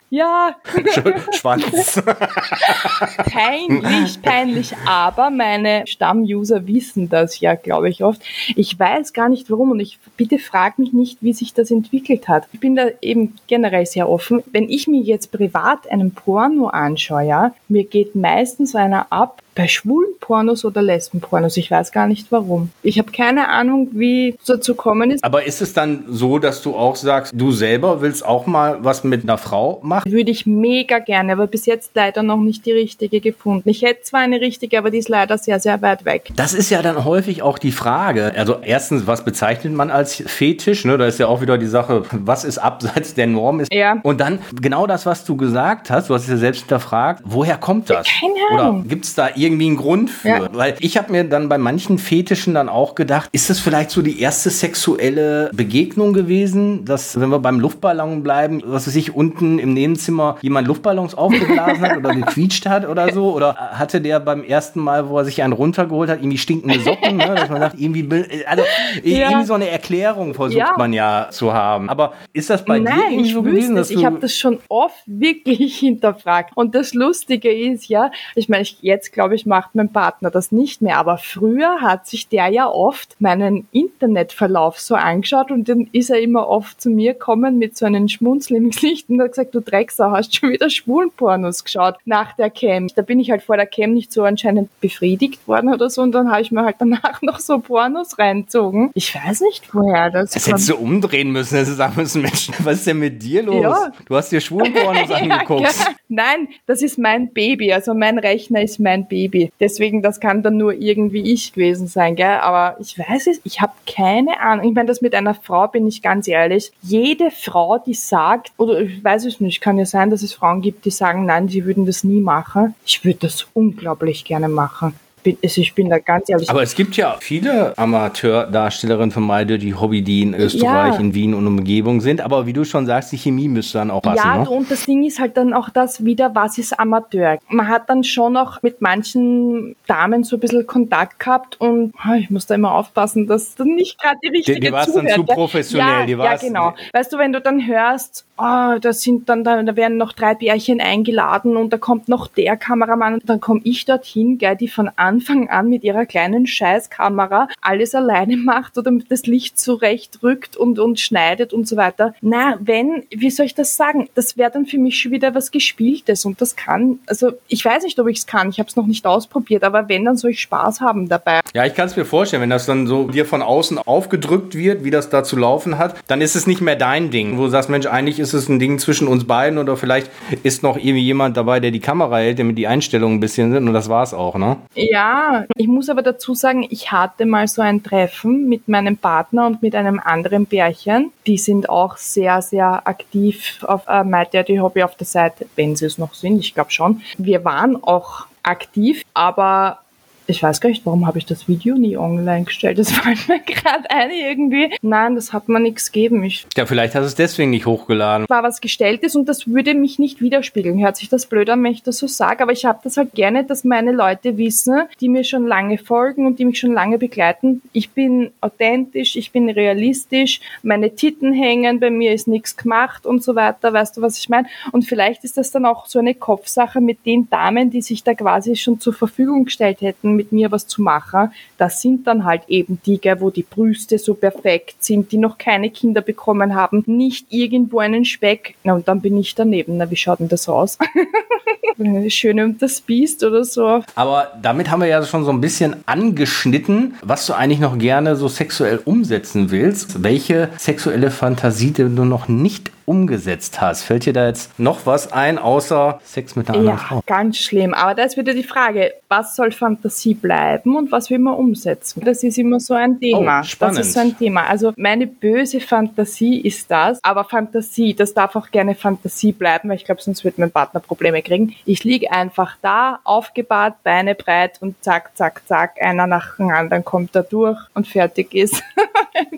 ja. Schwanz. peinlich, peinlich. Aber meine Stammuser wissen das ja, glaube ich, oft. Ich weiß gar nicht warum und ich bitte frag mich nicht, wie sich das entwickelt hat. Ich bin da eben generell sehr offen. Wenn ich mir jetzt privat einen Porno anschaue, ja, mir geht meistens einer ab, bei schwulen Pornos oder Lesbenpornos. Ich weiß gar nicht warum. Ich habe keine Ahnung, wie es dazu kommen ist. Aber ist es dann so, dass du auch sagst, du selber willst auch mal was mit einer Frau machen? Würde ich mega gerne, aber bis jetzt leider noch nicht die richtige gefunden. Ich hätte zwar eine richtige, aber die ist leider sehr, sehr weit weg. Das ist ja dann häufig auch die Frage. Also erstens, was bezeichnet man als Fetisch? Ne? Da ist ja auch wieder die Sache, was ist abseits der Norm ist. Ja. Und dann genau das, was du gesagt hast, du hast es ja selbst hinterfragt, woher kommt das? Keine Ahnung. Oder gibt es da irgendwie einen Grund für. Ja. Weil ich habe mir dann bei manchen Fetischen dann auch gedacht, ist das vielleicht so die erste sexuelle Begegnung gewesen, dass, wenn wir beim Luftballon bleiben, was weiß ich, unten im Nebenzimmer jemand Luftballons aufgeblasen hat oder gequietscht hat oder so? Oder hatte der beim ersten Mal, wo er sich einen runtergeholt hat, irgendwie stinkende Socken, ne? dass man sagt, irgendwie, also ja. irgendwie so eine Erklärung versucht ja. man ja zu haben. Aber ist das bei Nein, dir irgendwie so gewesen? Dass ich habe das schon oft wirklich hinterfragt. Und das Lustige ist ja, ich meine, jetzt glaube ich, macht mein Partner das nicht mehr. Aber früher hat sich der ja oft meinen Internetverlauf so angeschaut und dann ist er immer oft zu mir gekommen mit so einem Schmunzel im Gesicht und hat gesagt, du Drecksau, hast schon wieder Schwulenpornos geschaut nach der Cam. Da bin ich halt vor der Cam nicht so anscheinend befriedigt worden oder so und dann habe ich mir halt danach noch so Pornos reinzogen. Ich weiß nicht, woher das Das hättest du umdrehen müssen, dass du sagen müssen, Mensch, was ist denn mit dir los? Ja. Du hast dir Schwulenpornos angeguckt. Ja. Nein, das ist mein Baby, also mein Rechner ist mein Baby. Deswegen, das kann dann nur irgendwie ich gewesen sein, gell? Aber ich weiß es, ich habe keine Ahnung. Ich meine, das mit einer Frau bin ich ganz ehrlich. Jede Frau, die sagt, oder ich weiß es nicht, kann ja sein, dass es Frauen gibt, die sagen, nein, sie würden das nie machen. Ich würde das unglaublich gerne machen bin, also ich bin da ganz ehrlich. Aber es gibt ja viele Amateurdarstellerinnen von Meide, die Hobby, die in Österreich, ja. in Wien und Umgebung sind. Aber wie du schon sagst, die Chemie müsste dann auch passen. Ja, ne? und das Ding ist halt dann auch das wieder, was ist Amateur? Man hat dann schon auch mit manchen Damen so ein bisschen Kontakt gehabt und ah, ich muss da immer aufpassen, dass du nicht gerade die richtige Die, die warst dann zu professionell. Ja, die ja, genau. Weißt du, wenn du dann hörst, oh, da sind dann, da, da werden noch drei Bärchen eingeladen und da kommt noch der Kameramann und dann komme ich dorthin, gell, die von Anfang an mit ihrer kleinen Scheißkamera alles alleine macht oder das Licht zurechtrückt und, und schneidet und so weiter. Na, wenn, wie soll ich das sagen? Das wäre dann für mich schon wieder was Gespieltes und das kann, also ich weiß nicht, ob ich es kann, ich habe es noch nicht ausprobiert, aber wenn, dann soll ich Spaß haben dabei. Ja, ich kann es mir vorstellen, wenn das dann so dir von außen aufgedrückt wird, wie das da zu laufen hat, dann ist es nicht mehr dein Ding, wo du sagst, Mensch, eigentlich ist es ein Ding zwischen uns beiden oder vielleicht ist noch irgendwie jemand dabei, der die Kamera hält, damit die Einstellungen ein bisschen sind und das war es auch, ne? Ja, ich muss aber dazu sagen, ich hatte mal so ein Treffen mit meinem Partner und mit einem anderen Pärchen. Die sind auch sehr, sehr aktiv auf äh, My Daddy Hobby auf der Seite, wenn sie es noch sind, ich glaube schon. Wir waren auch aktiv, aber ich weiß gar nicht, warum habe ich das Video nie online gestellt. Das fällt mir gerade ein irgendwie. Nein, das hat mir nichts gegeben. Ich ja, vielleicht hast du es deswegen nicht hochgeladen. War was gestelltes und das würde mich nicht widerspiegeln. Hört sich das blöd an, wenn ich das so sage, aber ich habe das halt gerne, dass meine Leute wissen, die mir schon lange folgen und die mich schon lange begleiten. Ich bin authentisch, ich bin realistisch, meine Titten hängen, bei mir ist nichts gemacht und so weiter. Weißt du, was ich meine? Und vielleicht ist das dann auch so eine Kopfsache mit den Damen, die sich da quasi schon zur Verfügung gestellt hätten mit mir was zu machen, das sind dann halt eben die, wo die Brüste so perfekt sind, die noch keine Kinder bekommen haben, nicht irgendwo einen Speck. Na, und dann bin ich daneben. Na, wie schaut denn das aus? Schöne und das Biest oder so. Aber damit haben wir ja schon so ein bisschen angeschnitten, was du eigentlich noch gerne so sexuell umsetzen willst. Welche sexuelle Fantasie du noch nicht umgesetzt hast. Fällt dir da jetzt noch was ein, außer Sex mit einer anderen ja, Frau? ganz schlimm. Aber da ist wieder die Frage, was soll Fantasie bleiben und was will man umsetzen? Das ist immer so ein Thema. Oh, spannend. Das ist so ein Thema. Also meine böse Fantasie ist das, aber Fantasie, das darf auch gerne Fantasie bleiben, weil ich glaube, sonst wird mein Partner Probleme kriegen. Ich liege einfach da, aufgebahrt, Beine breit und zack, zack, zack, einer nach dem anderen kommt da durch und fertig ist.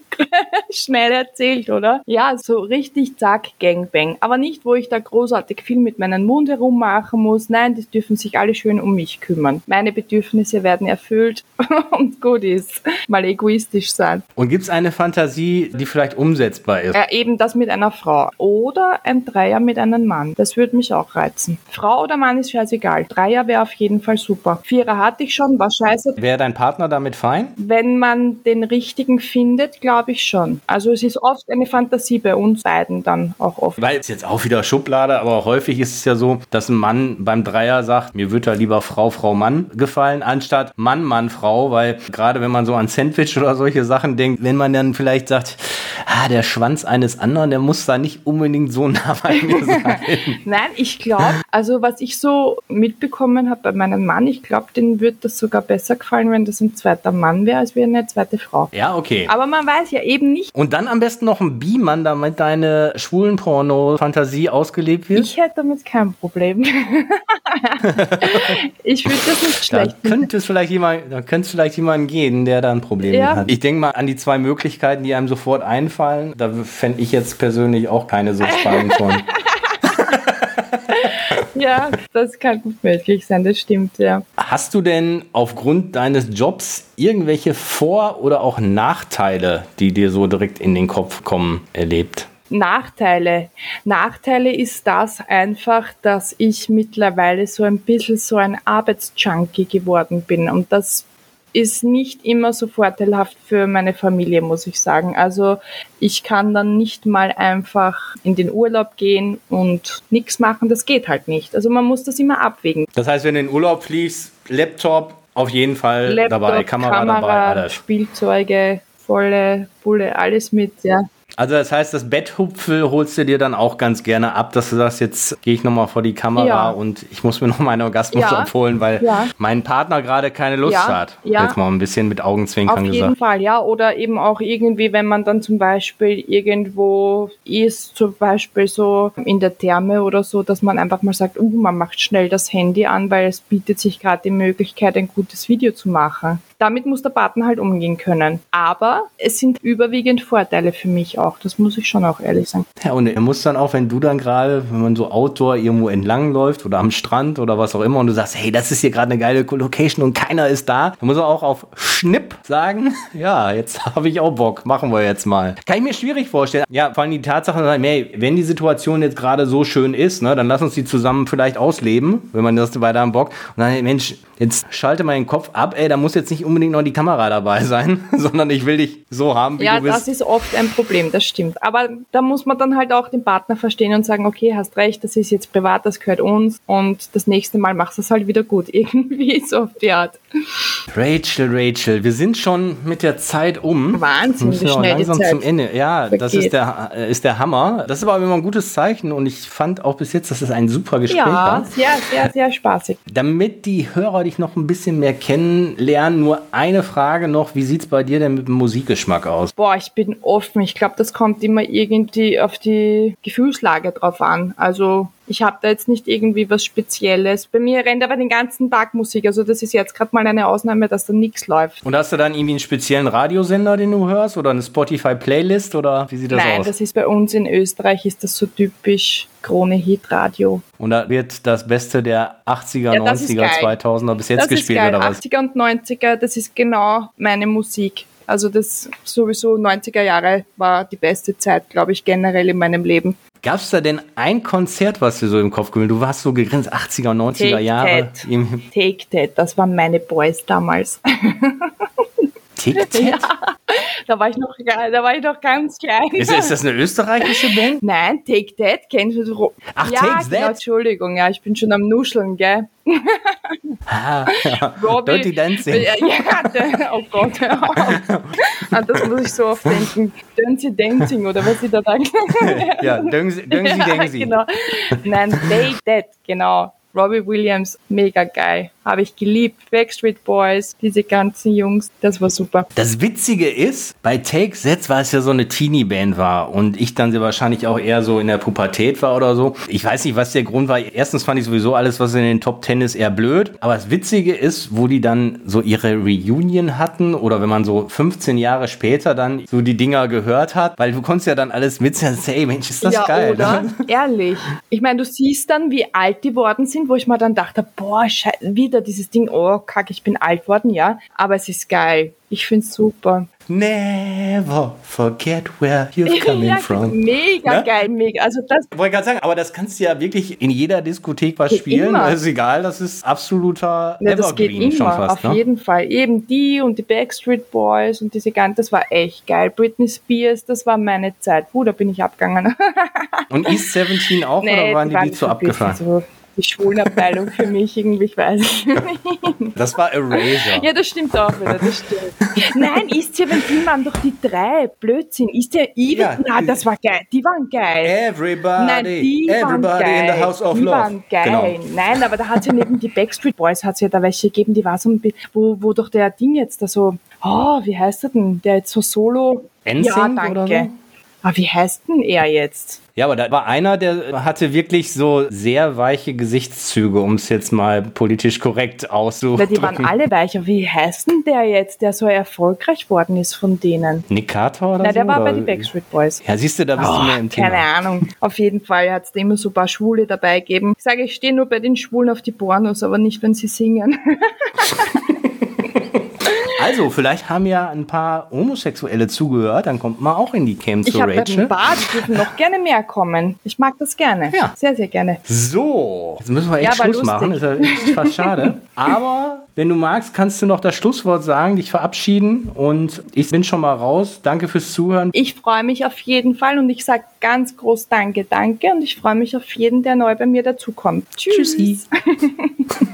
Schnell erzählt, oder? Ja, so richtig zack, Fuck Gangbang. Aber nicht, wo ich da großartig viel mit meinem Mund herummachen muss. Nein, die dürfen sich alle schön um mich kümmern. Meine Bedürfnisse werden erfüllt und gut ist. Mal egoistisch sein. Und gibt es eine Fantasie, die vielleicht umsetzbar ist? Ja, eben das mit einer Frau. Oder ein Dreier mit einem Mann. Das würde mich auch reizen. Frau oder Mann ist scheißegal. Dreier wäre auf jeden Fall super. Vierer hatte ich schon, war scheiße. Wäre dein Partner damit fein? Wenn man den richtigen findet, glaube ich schon. Also es ist oft eine Fantasie bei uns beiden dann auch oft. Weil es jetzt auch wieder Schublade, aber häufig ist es ja so, dass ein Mann beim Dreier sagt, mir wird da lieber Frau, Frau, Mann gefallen, anstatt Mann, Mann, Frau, weil gerade wenn man so an Sandwich oder solche Sachen denkt, wenn man dann vielleicht sagt, ah, der Schwanz eines anderen, der muss da nicht unbedingt so nah bei mir sein. Nein, ich glaube, also was ich so mitbekommen habe bei meinem Mann, ich glaube, den würde das sogar besser gefallen, wenn das ein zweiter Mann wäre, als wie eine zweite Frau. Ja, okay. Aber man weiß ja eben nicht. Und dann am besten noch ein Bi-Mann, damit deine schwulen Porno-Fantasie ausgelebt wird? Ich hätte damit kein Problem. ich würde das nicht schlecht da könnte es vielleicht jemand, Da könnte es vielleicht jemanden gehen, der da ein Problem ja. hat. Ich denke mal an die zwei Möglichkeiten, die einem sofort einfallen. Da fände ich jetzt persönlich auch keine so spannend von. ja, das kann gut möglich sein, das stimmt, ja. Hast du denn aufgrund deines Jobs irgendwelche Vor- oder auch Nachteile, die dir so direkt in den Kopf kommen, erlebt? Nachteile. Nachteile ist das einfach, dass ich mittlerweile so ein bisschen so ein Arbeitsjunkie geworden bin und das ist nicht immer so vorteilhaft für meine Familie, muss ich sagen. Also ich kann dann nicht mal einfach in den Urlaub gehen und nichts machen. Das geht halt nicht. Also man muss das immer abwägen. Das heißt, wenn du in den Urlaub fliegst, Laptop auf jeden Fall Laptop, dabei, Kamera, Kamera dabei, alles. Spielzeuge, volle Bulle, alles mit, ja. Also das heißt, das Betthupfel holst du dir dann auch ganz gerne ab, dass du sagst, jetzt gehe ich nochmal vor die Kamera ja. und ich muss mir noch meinen Orgasmus ja. abholen, weil ja. mein Partner gerade keine Lust hat. Jetzt mal ein bisschen mit Augenzwinkern gesagt. Auf jeden. Fall, ja. Oder eben auch irgendwie, wenn man dann zum Beispiel irgendwo ist, zum Beispiel so in der Therme oder so, dass man einfach mal sagt, uh, man macht schnell das Handy an, weil es bietet sich gerade die Möglichkeit, ein gutes Video zu machen. Damit muss der Partner halt umgehen können. Aber es sind überwiegend Vorteile für mich auch. Das muss ich schon auch ehrlich sagen. Ja, und er muss dann auch, wenn du dann gerade, wenn man so Outdoor irgendwo entlang läuft oder am Strand oder was auch immer und du sagst, hey, das ist hier gerade eine geile Location und keiner ist da, dann muss er auch auf Schnipp sagen, ja, jetzt habe ich auch Bock, machen wir jetzt mal. Kann ich mir schwierig vorstellen. Ja, vor allem die Tatsache, hey, wenn die Situation jetzt gerade so schön ist, ne, dann lass uns die zusammen vielleicht ausleben, wenn man das weiter am Bock. Und dann, Mensch, jetzt schalte mal den Kopf ab, ey, da muss jetzt nicht unbedingt noch die Kamera dabei sein, sondern ich will dich so haben, wie ja, du bist. Ja, das ist oft ein Problem, das stimmt. Aber da muss man dann halt auch den Partner verstehen und sagen, okay, hast recht, das ist jetzt privat, das gehört uns und das nächste Mal machst du es halt wieder gut. Irgendwie so auf die Art. Rachel, Rachel, wir sind schon mit der Zeit um. Wahnsinn, wie schnell langsam zum Ende. Ja, vergeht. das ist der, ist der Hammer. Das ist aber immer ein gutes Zeichen und ich fand auch bis jetzt, dass es ein super Gespräch ja, war. Ja, sehr, sehr, sehr spaßig. Damit die Hörer dich noch ein bisschen mehr kennenlernen, nur eine Frage noch. Wie sieht es bei dir denn mit dem Musikgeschmack aus? Boah, ich bin offen. Ich glaube, das kommt immer irgendwie auf die Gefühlslage drauf an. Also ich habe da jetzt nicht irgendwie was Spezielles. Bei mir rennt aber den ganzen Tag Musik. Also das ist jetzt gerade mal eine Ausnahme, dass da nichts läuft. Und hast du dann irgendwie einen speziellen Radiosender, den du hörst? Oder eine Spotify-Playlist? Oder wie sieht das Nein, aus? Nein, das ist bei uns in Österreich, ist das so typisch Krone Hit Radio. Und da wird das Beste der 80er, ja, 90er, 2000er bis jetzt das gespielt, ist geil. oder was? 80er und 90er, das ist genau meine Musik. Also das sowieso 90er Jahre war die beste Zeit, glaube ich, generell in meinem Leben. Gab es da denn ein Konzert, was dir so im Kopf geblieben Du warst so gegrinst, 80er, 90er Take Jahre. That. Take That, das waren meine Boys damals. Take That? Ja, da war ich noch, da war ich noch ganz klein. Ist, ist das eine österreichische Band? Nein, Take That kennst du. Ach, ja, Take genau, That? Entschuldigung, ja, ich bin schon am Nuscheln, gell? ah, ja. Robbie, Dirty Dancing. Ja, ja oh Gott, An das muss ich so oft denken. Dirty Dancing oder was ich da denke. ja, Döngsi Döngsi. Ja, genau. Nein, Take That, genau. Robbie Williams, mega geil. Habe ich geliebt. Backstreet Boys, diese ganzen Jungs, das war super. Das Witzige ist, bei Take Sets war es ja so eine Teenie-Band war und ich dann wahrscheinlich auch eher so in der Pubertät war oder so. Ich weiß nicht, was der Grund war. Erstens fand ich sowieso alles, was in den Top Ten ist, eher blöd. Aber das Witzige ist, wo die dann so ihre Reunion hatten oder wenn man so 15 Jahre später dann so die Dinger gehört hat, weil du konntest ja dann alles mitsehen, hey Mensch, ist das ja, geil. Oder? Ehrlich. Ich meine, du siehst dann, wie alt die worden sind, wo ich mal dann dachte, boah, wieder dieses Ding, oh, kack, ich bin alt worden, ja. Aber es ist geil. Ich find's super. Never forget where you're coming ja, from. Mega ne? geil, mega. Also das. Wollte gerade sagen, aber das kannst du ja wirklich in jeder Diskothek was spielen. Immer. Das ist egal, das ist absoluter ja, das Evergreen geht immer, schon fast. Auf ne? jeden Fall. Eben die und die Backstreet Boys und diese ganze, das war echt geil. Britney Spears, das war meine Zeit. Puh, da bin ich abgegangen. und East 17 auch nee, oder waren die, die, die zu abgefahren? So die Schwulenabteilung für mich irgendwie, ich weiß nicht. Das war Erasure. Ja, das stimmt auch wieder, das stimmt. Nein, East 17 waren doch die drei. Blödsinn. Ist der Evil? Ja, Na, das war geil. Die waren geil. Everybody. Nein, die everybody waren geil. in the House of die Love. waren geil. Genau. Nein, aber da hat es ja neben die Backstreet Boys hat es ja da welche gegeben, die war so ein bisschen, wo, wo doch der Ding jetzt da so, oh, wie heißt der denn? Der jetzt so solo. Ensing ja, danke. Oder so? Aber ah, wie heißt denn er jetzt? Ja, aber da war einer, der hatte wirklich so sehr weiche Gesichtszüge, um es jetzt mal politisch korrekt auszudrücken. Die waren alle weicher. Wie heißt denn der jetzt, der so erfolgreich worden ist von denen? Nick Carter oder Nein, so? der war oder? bei den Backstreet Boys. Ja, siehst du, da bist oh, du mehr im Thema. Keine Ahnung. Auf jeden Fall hat es immer so ein paar Schwule dabei gegeben. Ich sage, ich stehe nur bei den Schwulen auf die Pornos, aber nicht, wenn sie singen. Also, vielleicht haben ja ein paar Homosexuelle zugehört, dann kommt man auch in die Cam zu Rachel. Ich habe paar, die dürfen noch gerne mehr kommen. Ich mag das gerne. Ja. Sehr, sehr gerne. So, jetzt müssen wir echt ja, Schluss machen. Ist ja echt fast schade. Aber wenn du magst, kannst du noch das Schlusswort sagen, dich verabschieden und ich bin schon mal raus. Danke fürs Zuhören. Ich freue mich auf jeden Fall und ich sage ganz groß Danke, danke und ich freue mich auf jeden, der neu bei mir dazukommt. Tschüss. Tschüssi.